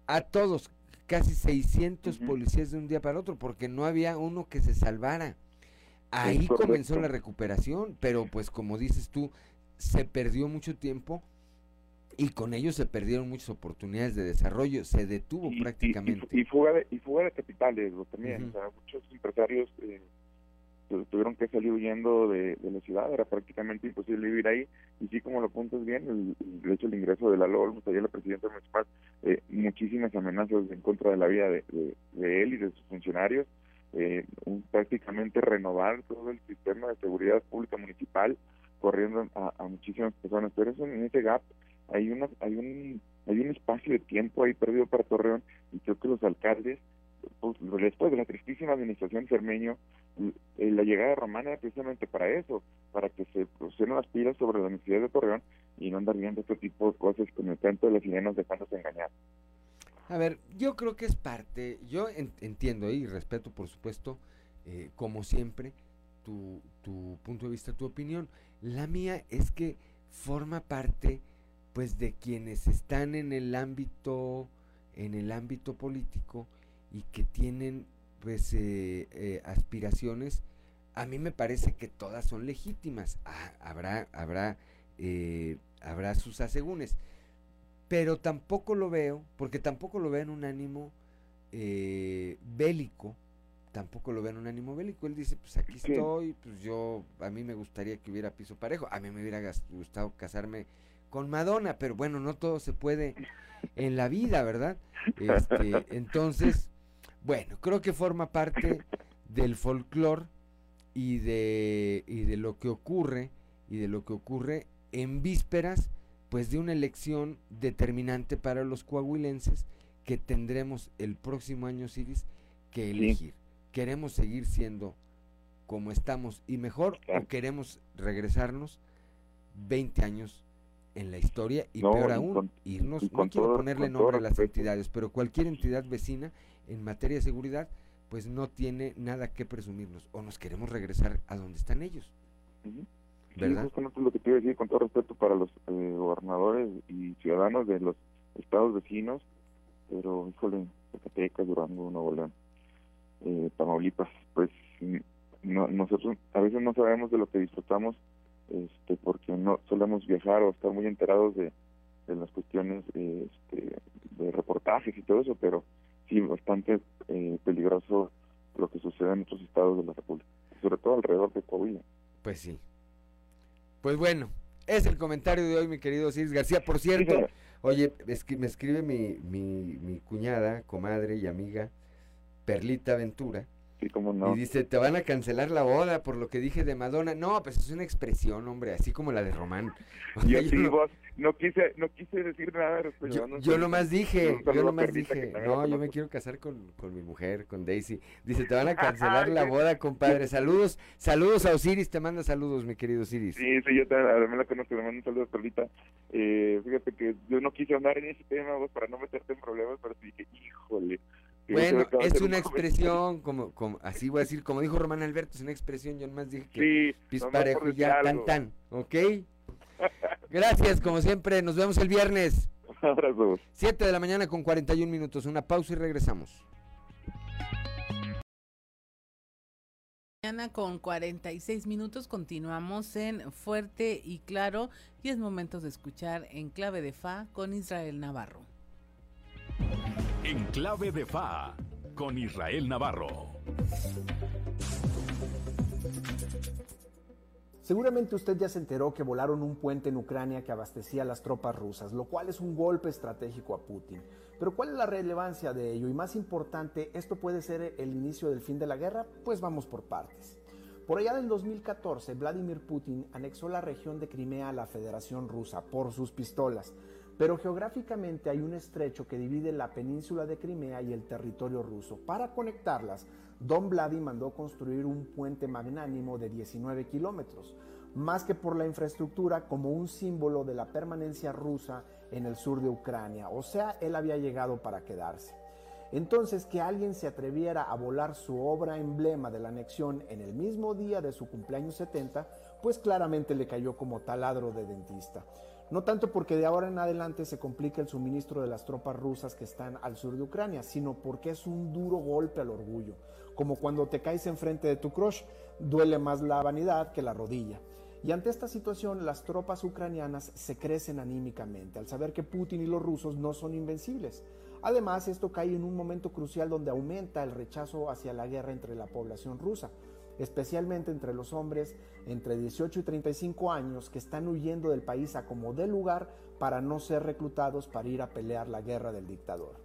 a todos, casi 600 Ujú. policías de un día para otro, porque no había uno que se salvara. Ahí comenzó la recuperación, pero pues como dices tú, se perdió mucho tiempo y con ello se perdieron muchas oportunidades de desarrollo, se detuvo y, prácticamente. y, y fuga de, y fuga de capitales lo también o sea muchos empresarios eh, tuvieron que salir huyendo de, de la ciudad era prácticamente imposible vivir ahí y sí como lo apuntas bien el, el hecho del ingreso de la LOL ayer la presidenta municipal eh, muchísimas amenazas en contra de la vida de, de- de él y de sus funcionarios eh, un- prácticamente renovar todo el sistema de seguridad pública municipal corriendo a, a muchísimas personas pero eso en ese gap hay una hay un hay un espacio de tiempo ahí perdido para Torreón y creo que los alcaldes pues, después de la tristísima administración Cermeño eh, la llegada de Román era precisamente para eso para que se pusieran las pilas sobre la necesidad de Torreón y no andar viendo este tipo de cosas con el canto de las sirenas dejándose engañar A ver, yo creo que es parte, yo en- entiendo y respeto por supuesto, eh, como siempre, tu, tu punto de vista, tu opinión. La mía es que forma parte pues de quienes están en el ámbito, en el ámbito político y que tienen pues eh, eh, aspiraciones, a mí me parece que todas son legítimas. Ah, habrá, habrá, eh, habrá sus asegúnes pero tampoco lo veo, porque tampoco lo veo en un ánimo eh, bélico tampoco lo ven un ánimo bélico. Él dice, pues aquí estoy, pues yo, a mí me gustaría que hubiera piso parejo. A mí me hubiera gustado casarme con Madonna, pero bueno, no todo se puede en la vida, ¿verdad? Este, entonces, bueno, creo que forma parte del folclore y de, y de lo que ocurre, y de lo que ocurre en vísperas, pues de una elección determinante para los coahuilenses que tendremos el próximo año, Ciris, que elegir. ¿Queremos seguir siendo como estamos y mejor o queremos regresarnos 20 años en la historia y peor aún, irnos, no quiero ponerle nombre a las entidades, pero cualquier entidad vecina en materia de seguridad, pues no tiene nada que presumirnos o nos queremos regresar a donde están ellos. ¿Verdad? Sí, lo que te iba a decir con todo respeto para los eh, gobernadores y ciudadanos de los estados vecinos, pero híjole, Zacatecas, Durango, Nuevo León, eh, Tamaulipas, pues no, nosotros a veces no sabemos de lo que disfrutamos este porque no solemos viajar o estar muy enterados de, de las cuestiones este, de reportajes y todo eso, pero sí, bastante eh, peligroso lo que sucede en otros estados de la República, sobre todo alrededor de Coahuila. Pues sí. Pues bueno, es el comentario de hoy, mi querido Cis García. Por cierto, oye, es que me escribe mi, mi, mi cuñada, comadre y amiga, Perlita Ventura, y dice, te van a cancelar la boda por lo que dije de Madonna. No, pues es una expresión, hombre, así como la de Román. y así no, vos, no quise, no quise decir nada. yo, yo, nomás dije, yo nomás dije, no, yo me quiero casar con, con mi mujer, con Daisy. Dice, te van a cancelar la boda, compadre. Saludos, saludos a Osiris, te manda saludos, mi querido Osiris. Sí, sí, yo también la conozco, te mando un saludo, Perlita. Eh, fíjate que yo no quise andar en ese tema, vos, para no meterte en problemas, pero sí dije, híjole bueno, es una expresión, como, como, así voy a decir, como dijo Román Alberto, es una expresión, yo nomás dije que sí, parejo ya tan tan, ¿ok? Gracias, como siempre, nos vemos el viernes. Abrazo. 7 de la mañana con 41 minutos, una pausa y regresamos. Mañana con 46 minutos continuamos en Fuerte y Claro y es momento de escuchar en clave de Fa con Israel Navarro. En clave de FA con Israel Navarro. Seguramente usted ya se enteró que volaron un puente en Ucrania que abastecía a las tropas rusas, lo cual es un golpe estratégico a Putin. Pero ¿cuál es la relevancia de ello? Y más importante, ¿esto puede ser el inicio del fin de la guerra? Pues vamos por partes. Por allá del 2014, Vladimir Putin anexó la región de Crimea a la Federación Rusa por sus pistolas. Pero geográficamente hay un estrecho que divide la península de Crimea y el territorio ruso. Para conectarlas, Don Vladi mandó construir un puente magnánimo de 19 kilómetros, más que por la infraestructura como un símbolo de la permanencia rusa en el sur de Ucrania. O sea, él había llegado para quedarse. Entonces, que alguien se atreviera a volar su obra emblema de la anexión en el mismo día de su cumpleaños 70, pues claramente le cayó como taladro de dentista. No tanto porque de ahora en adelante se complica el suministro de las tropas rusas que están al sur de Ucrania, sino porque es un duro golpe al orgullo, como cuando te caes enfrente de tu crush, duele más la vanidad que la rodilla. Y ante esta situación, las tropas ucranianas se crecen anímicamente al saber que Putin y los rusos no son invencibles. Además, esto cae en un momento crucial donde aumenta el rechazo hacia la guerra entre la población rusa especialmente entre los hombres entre 18 y 35 años que están huyendo del país a como de lugar para no ser reclutados para ir a pelear la guerra del dictador.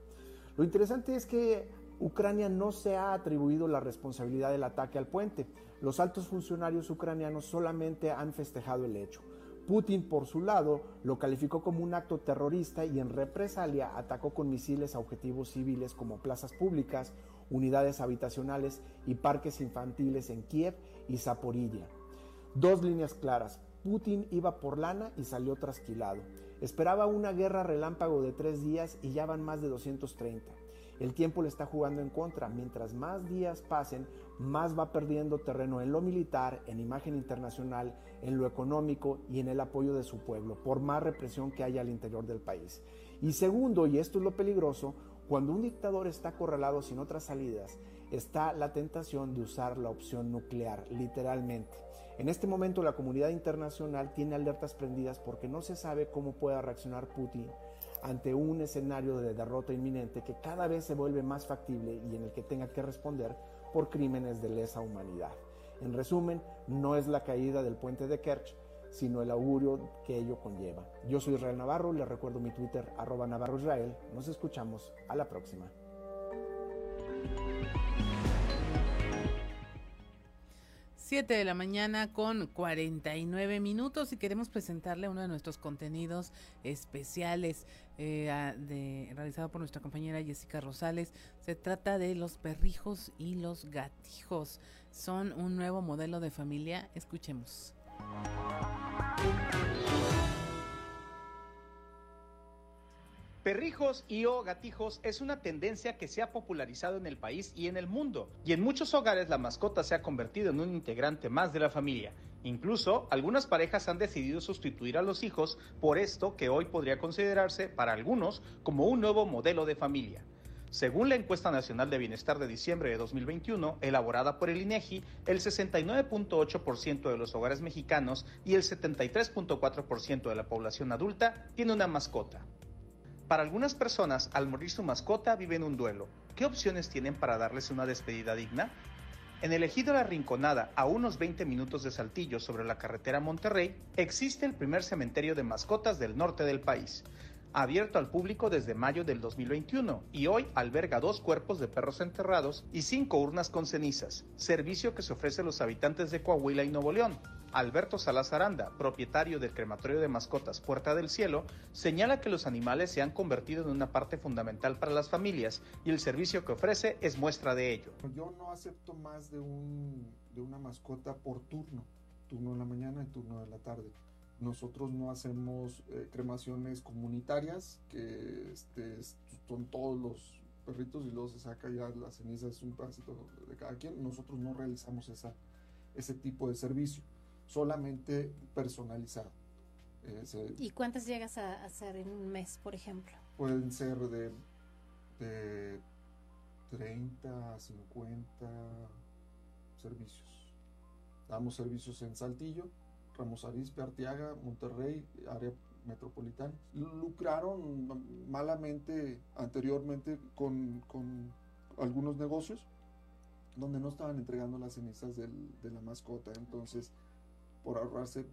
Lo interesante es que Ucrania no se ha atribuido la responsabilidad del ataque al puente. Los altos funcionarios ucranianos solamente han festejado el hecho. Putin, por su lado, lo calificó como un acto terrorista y en represalia atacó con misiles a objetivos civiles como plazas públicas, unidades habitacionales y parques infantiles en Kiev y Zaporilla. Dos líneas claras. Putin iba por lana y salió trasquilado. Esperaba una guerra relámpago de tres días y ya van más de 230. El tiempo le está jugando en contra. Mientras más días pasen, más va perdiendo terreno en lo militar, en imagen internacional, en lo económico y en el apoyo de su pueblo, por más represión que haya al interior del país. Y segundo, y esto es lo peligroso, cuando un dictador está acorralado sin otras salidas, está la tentación de usar la opción nuclear, literalmente. En este momento la comunidad internacional tiene alertas prendidas porque no se sabe cómo pueda reaccionar Putin ante un escenario de derrota inminente que cada vez se vuelve más factible y en el que tenga que responder por crímenes de lesa humanidad. En resumen, no es la caída del puente de Kerch, sino el augurio que ello conlleva. Yo soy Israel Navarro, les recuerdo mi Twitter, arroba Navarro Israel. Nos escuchamos a la próxima. 7 de la mañana con 49 minutos y queremos presentarle uno de nuestros contenidos especiales eh, realizado por nuestra compañera Jessica Rosales. Se trata de los perrijos y los gatijos. Son un nuevo modelo de familia. Escuchemos. Perrijos y o gatijos es una tendencia que se ha popularizado en el país y en el mundo, y en muchos hogares la mascota se ha convertido en un integrante más de la familia. Incluso algunas parejas han decidido sustituir a los hijos por esto que hoy podría considerarse para algunos como un nuevo modelo de familia. Según la encuesta nacional de bienestar de diciembre de 2021, elaborada por el INEGI, el 69.8% de los hogares mexicanos y el 73.4% de la población adulta tiene una mascota. Para algunas personas, al morir su mascota, viven un duelo. ¿Qué opciones tienen para darles una despedida digna? En el ejido La Rinconada, a unos 20 minutos de Saltillo sobre la carretera Monterrey, existe el primer cementerio de mascotas del norte del país abierto al público desde mayo del 2021 y hoy alberga dos cuerpos de perros enterrados y cinco urnas con cenizas, servicio que se ofrece a los habitantes de Coahuila y Nuevo León. Alberto Salazaranda, propietario del crematorio de mascotas Puerta del Cielo, señala que los animales se han convertido en una parte fundamental para las familias y el servicio que ofrece es muestra de ello. Yo no acepto más de, un, de una mascota por turno, turno en la mañana y turno de la tarde nosotros no hacemos eh, cremaciones comunitarias, que este, son todos los perritos y luego se saca ya las cenizas, un pedacito de cada quien. Nosotros no realizamos esa, ese tipo de servicio, solamente personalizado. Eh, ¿Y cuántas llegas a hacer en un mes, por ejemplo? Pueden ser de, de 30 a 50 servicios. Damos servicios en Saltillo, Ramos Arizpe, Arteaga, Monterrey, área metropolitana. Lucraron malamente anteriormente con, algunos negocios donde no estaban entregando las cenizas de la mascota. Entonces, por ahorrarse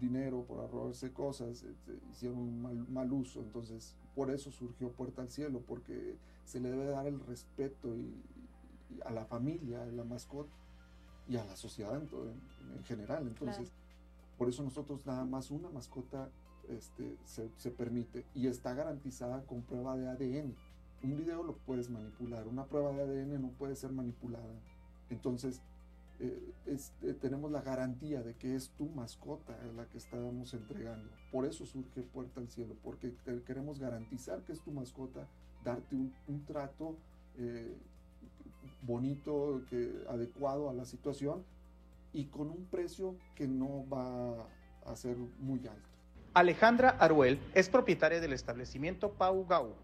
dinero, por ahorrarse cosas, este, hicieron un mal, uso. Entonces, por eso surgió Puerta al Cielo, porque se le debe dar el respeto a la familia, a la mascota y a la sociedad en, general. Entonces, por eso nosotros nada más una mascota este, se, permite y está garantizada con prueba de ADN. Un video lo puedes manipular, una prueba de ADN no puede ser manipulada. Entonces, eh, eh, tenemos la garantía de que es tu mascota la que estamos entregando. Por eso surge Puerta al Cielo, porque queremos garantizar que es tu mascota, darte un, trato eh, bonito, que, adecuado a la situación y con un precio que no va a ser muy alto. Alejandra Aruel es propietaria del establecimiento Pau Gau,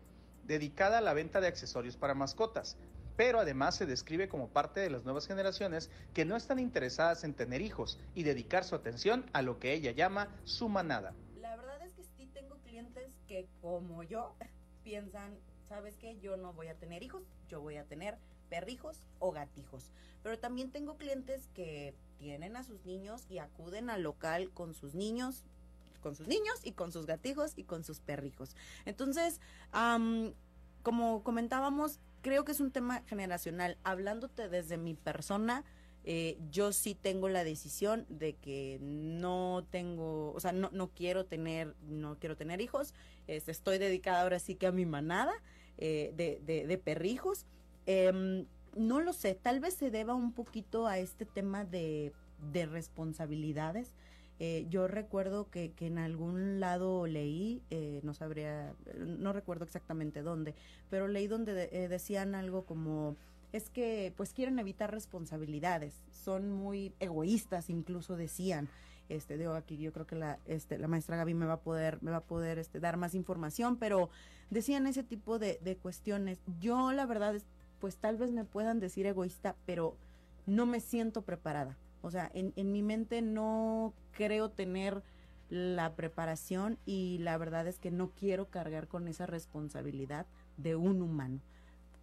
dedicada a la venta de accesorios para mascotas, pero además se describe como parte de las nuevas generaciones que no están interesadas en tener hijos y dedicar su atención a lo que ella llama su manada. La verdad es que sí tengo clientes que como yo piensan, ¿sabes qué? Yo no voy a tener hijos, yo voy a tener perrijos o gatijos. Pero también tengo clientes que tienen a sus niños y acuden al local con sus niños, con sus niños y con sus gatijos y con sus perrijos. Entonces, como comentábamos, creo que es un tema generacional. Hablándote desde mi persona, eh, yo sí tengo la decisión de que no tengo, o sea, no, no quiero tener, no quiero tener hijos. Este, estoy dedicada ahora sí que a mi manada eh, de, de, de perrijos. Em, no lo sé, tal vez se deba un poquito a este tema de, responsabilidades. Eh, yo recuerdo que, en algún lado leí, eh, no sabría, no recuerdo exactamente dónde, pero leí donde eh, decían algo como es que pues quieren evitar responsabilidades, son muy egoístas, incluso decían. Este, digo aquí yo creo que la, este, la maestra Gaby me va a poder, me va a poder este, dar más información, pero decían ese tipo de, de cuestiones. Yo la verdad pues tal vez me puedan decir egoísta, pero no me siento preparada. O sea, en, en mi mente no creo tener la preparación y la verdad es que no quiero cargar con esa responsabilidad de un humano.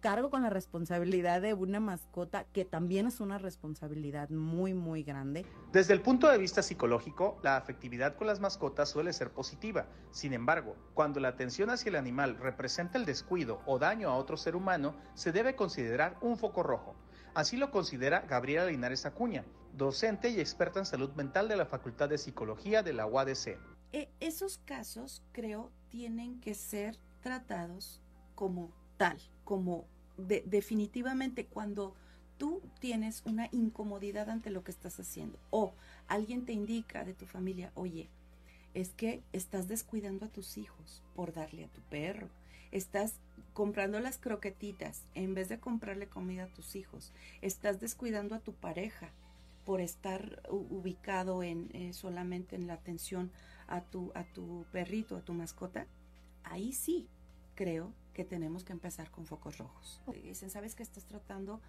Cargo con la responsabilidad de una mascota que también es una responsabilidad muy, muy grande. Desde el punto de vista psicológico, la afectividad con las mascotas suele ser positiva. Sin embargo, cuando la atención hacia el animal representa el descuido o daño a otro ser humano, se debe considerar un foco rojo. Así lo considera Gabriela Linares Acuña, docente y experta en salud mental de la Facultad de Psicología de la UADC. E, esos casos, creo, tienen que ser tratados como tal, como definitivamente cuando tú tienes una incomodidad ante lo que estás haciendo o alguien te indica de tu familia, oye, es que estás descuidando a tus hijos por darle a tu perro, estás comprando las croquetitas en vez de comprarle comida a tus hijos, estás descuidando a tu pareja por estar ubicado en eh, solamente en la atención a tu a tu perrito, a tu mascota, ahí sí creo que tenemos que empezar con focos rojos. Dicen, ¿sabes que estás tratando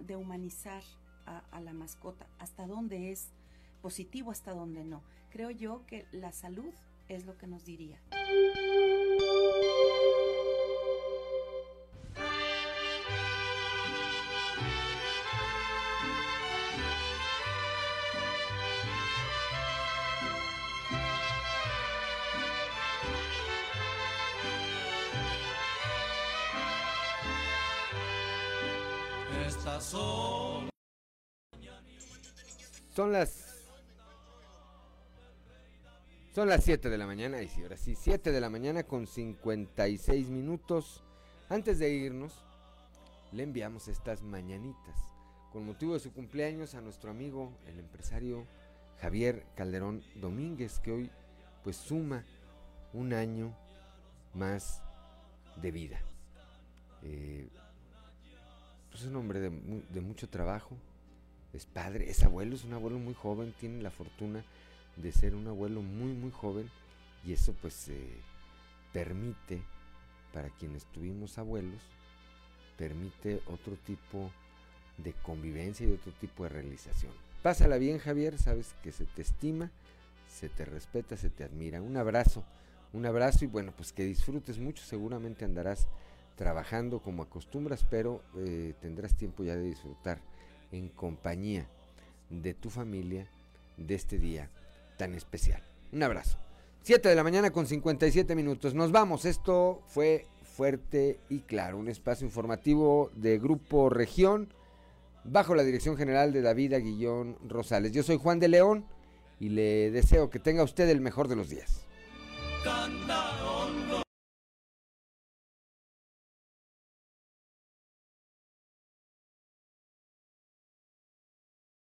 de humanizar a, la mascota? ¿Hasta dónde es positivo, hasta dónde no? Creo yo que la salud es lo que nos diría. Las. Son las 7 de la mañana, y sí, ahora sí, 7 de la mañana con 56 minutos. Antes de irnos, le enviamos estas mañanitas con motivo de su cumpleaños a nuestro amigo, el empresario Javier Calderón Domínguez, que hoy pues suma un año más de vida. Eh, pues, es un hombre de, mucho trabajo, es padre, es abuelo, es un abuelo muy joven, tiene la fortuna de ser un abuelo muy, muy joven y eso pues permite, para quienes tuvimos abuelos, permite otro tipo de convivencia y otro tipo de realización. Pásala bien Javier, sabes que se te estima, se te respeta, se te admira. Un abrazo, un abrazo y bueno, pues que disfrutes mucho, seguramente andarás trabajando como acostumbras, pero eh, tendrás tiempo ya de disfrutar en compañía de tu familia de este día tan especial. Un abrazo. 7 de la mañana con 57 minutos. Nos vamos. Esto fue fuerte y claro. Un espacio informativo de Grupo Región bajo la dirección general de David Aguillón Rosales. Yo soy Juan de León y le deseo que tenga usted el mejor de los días.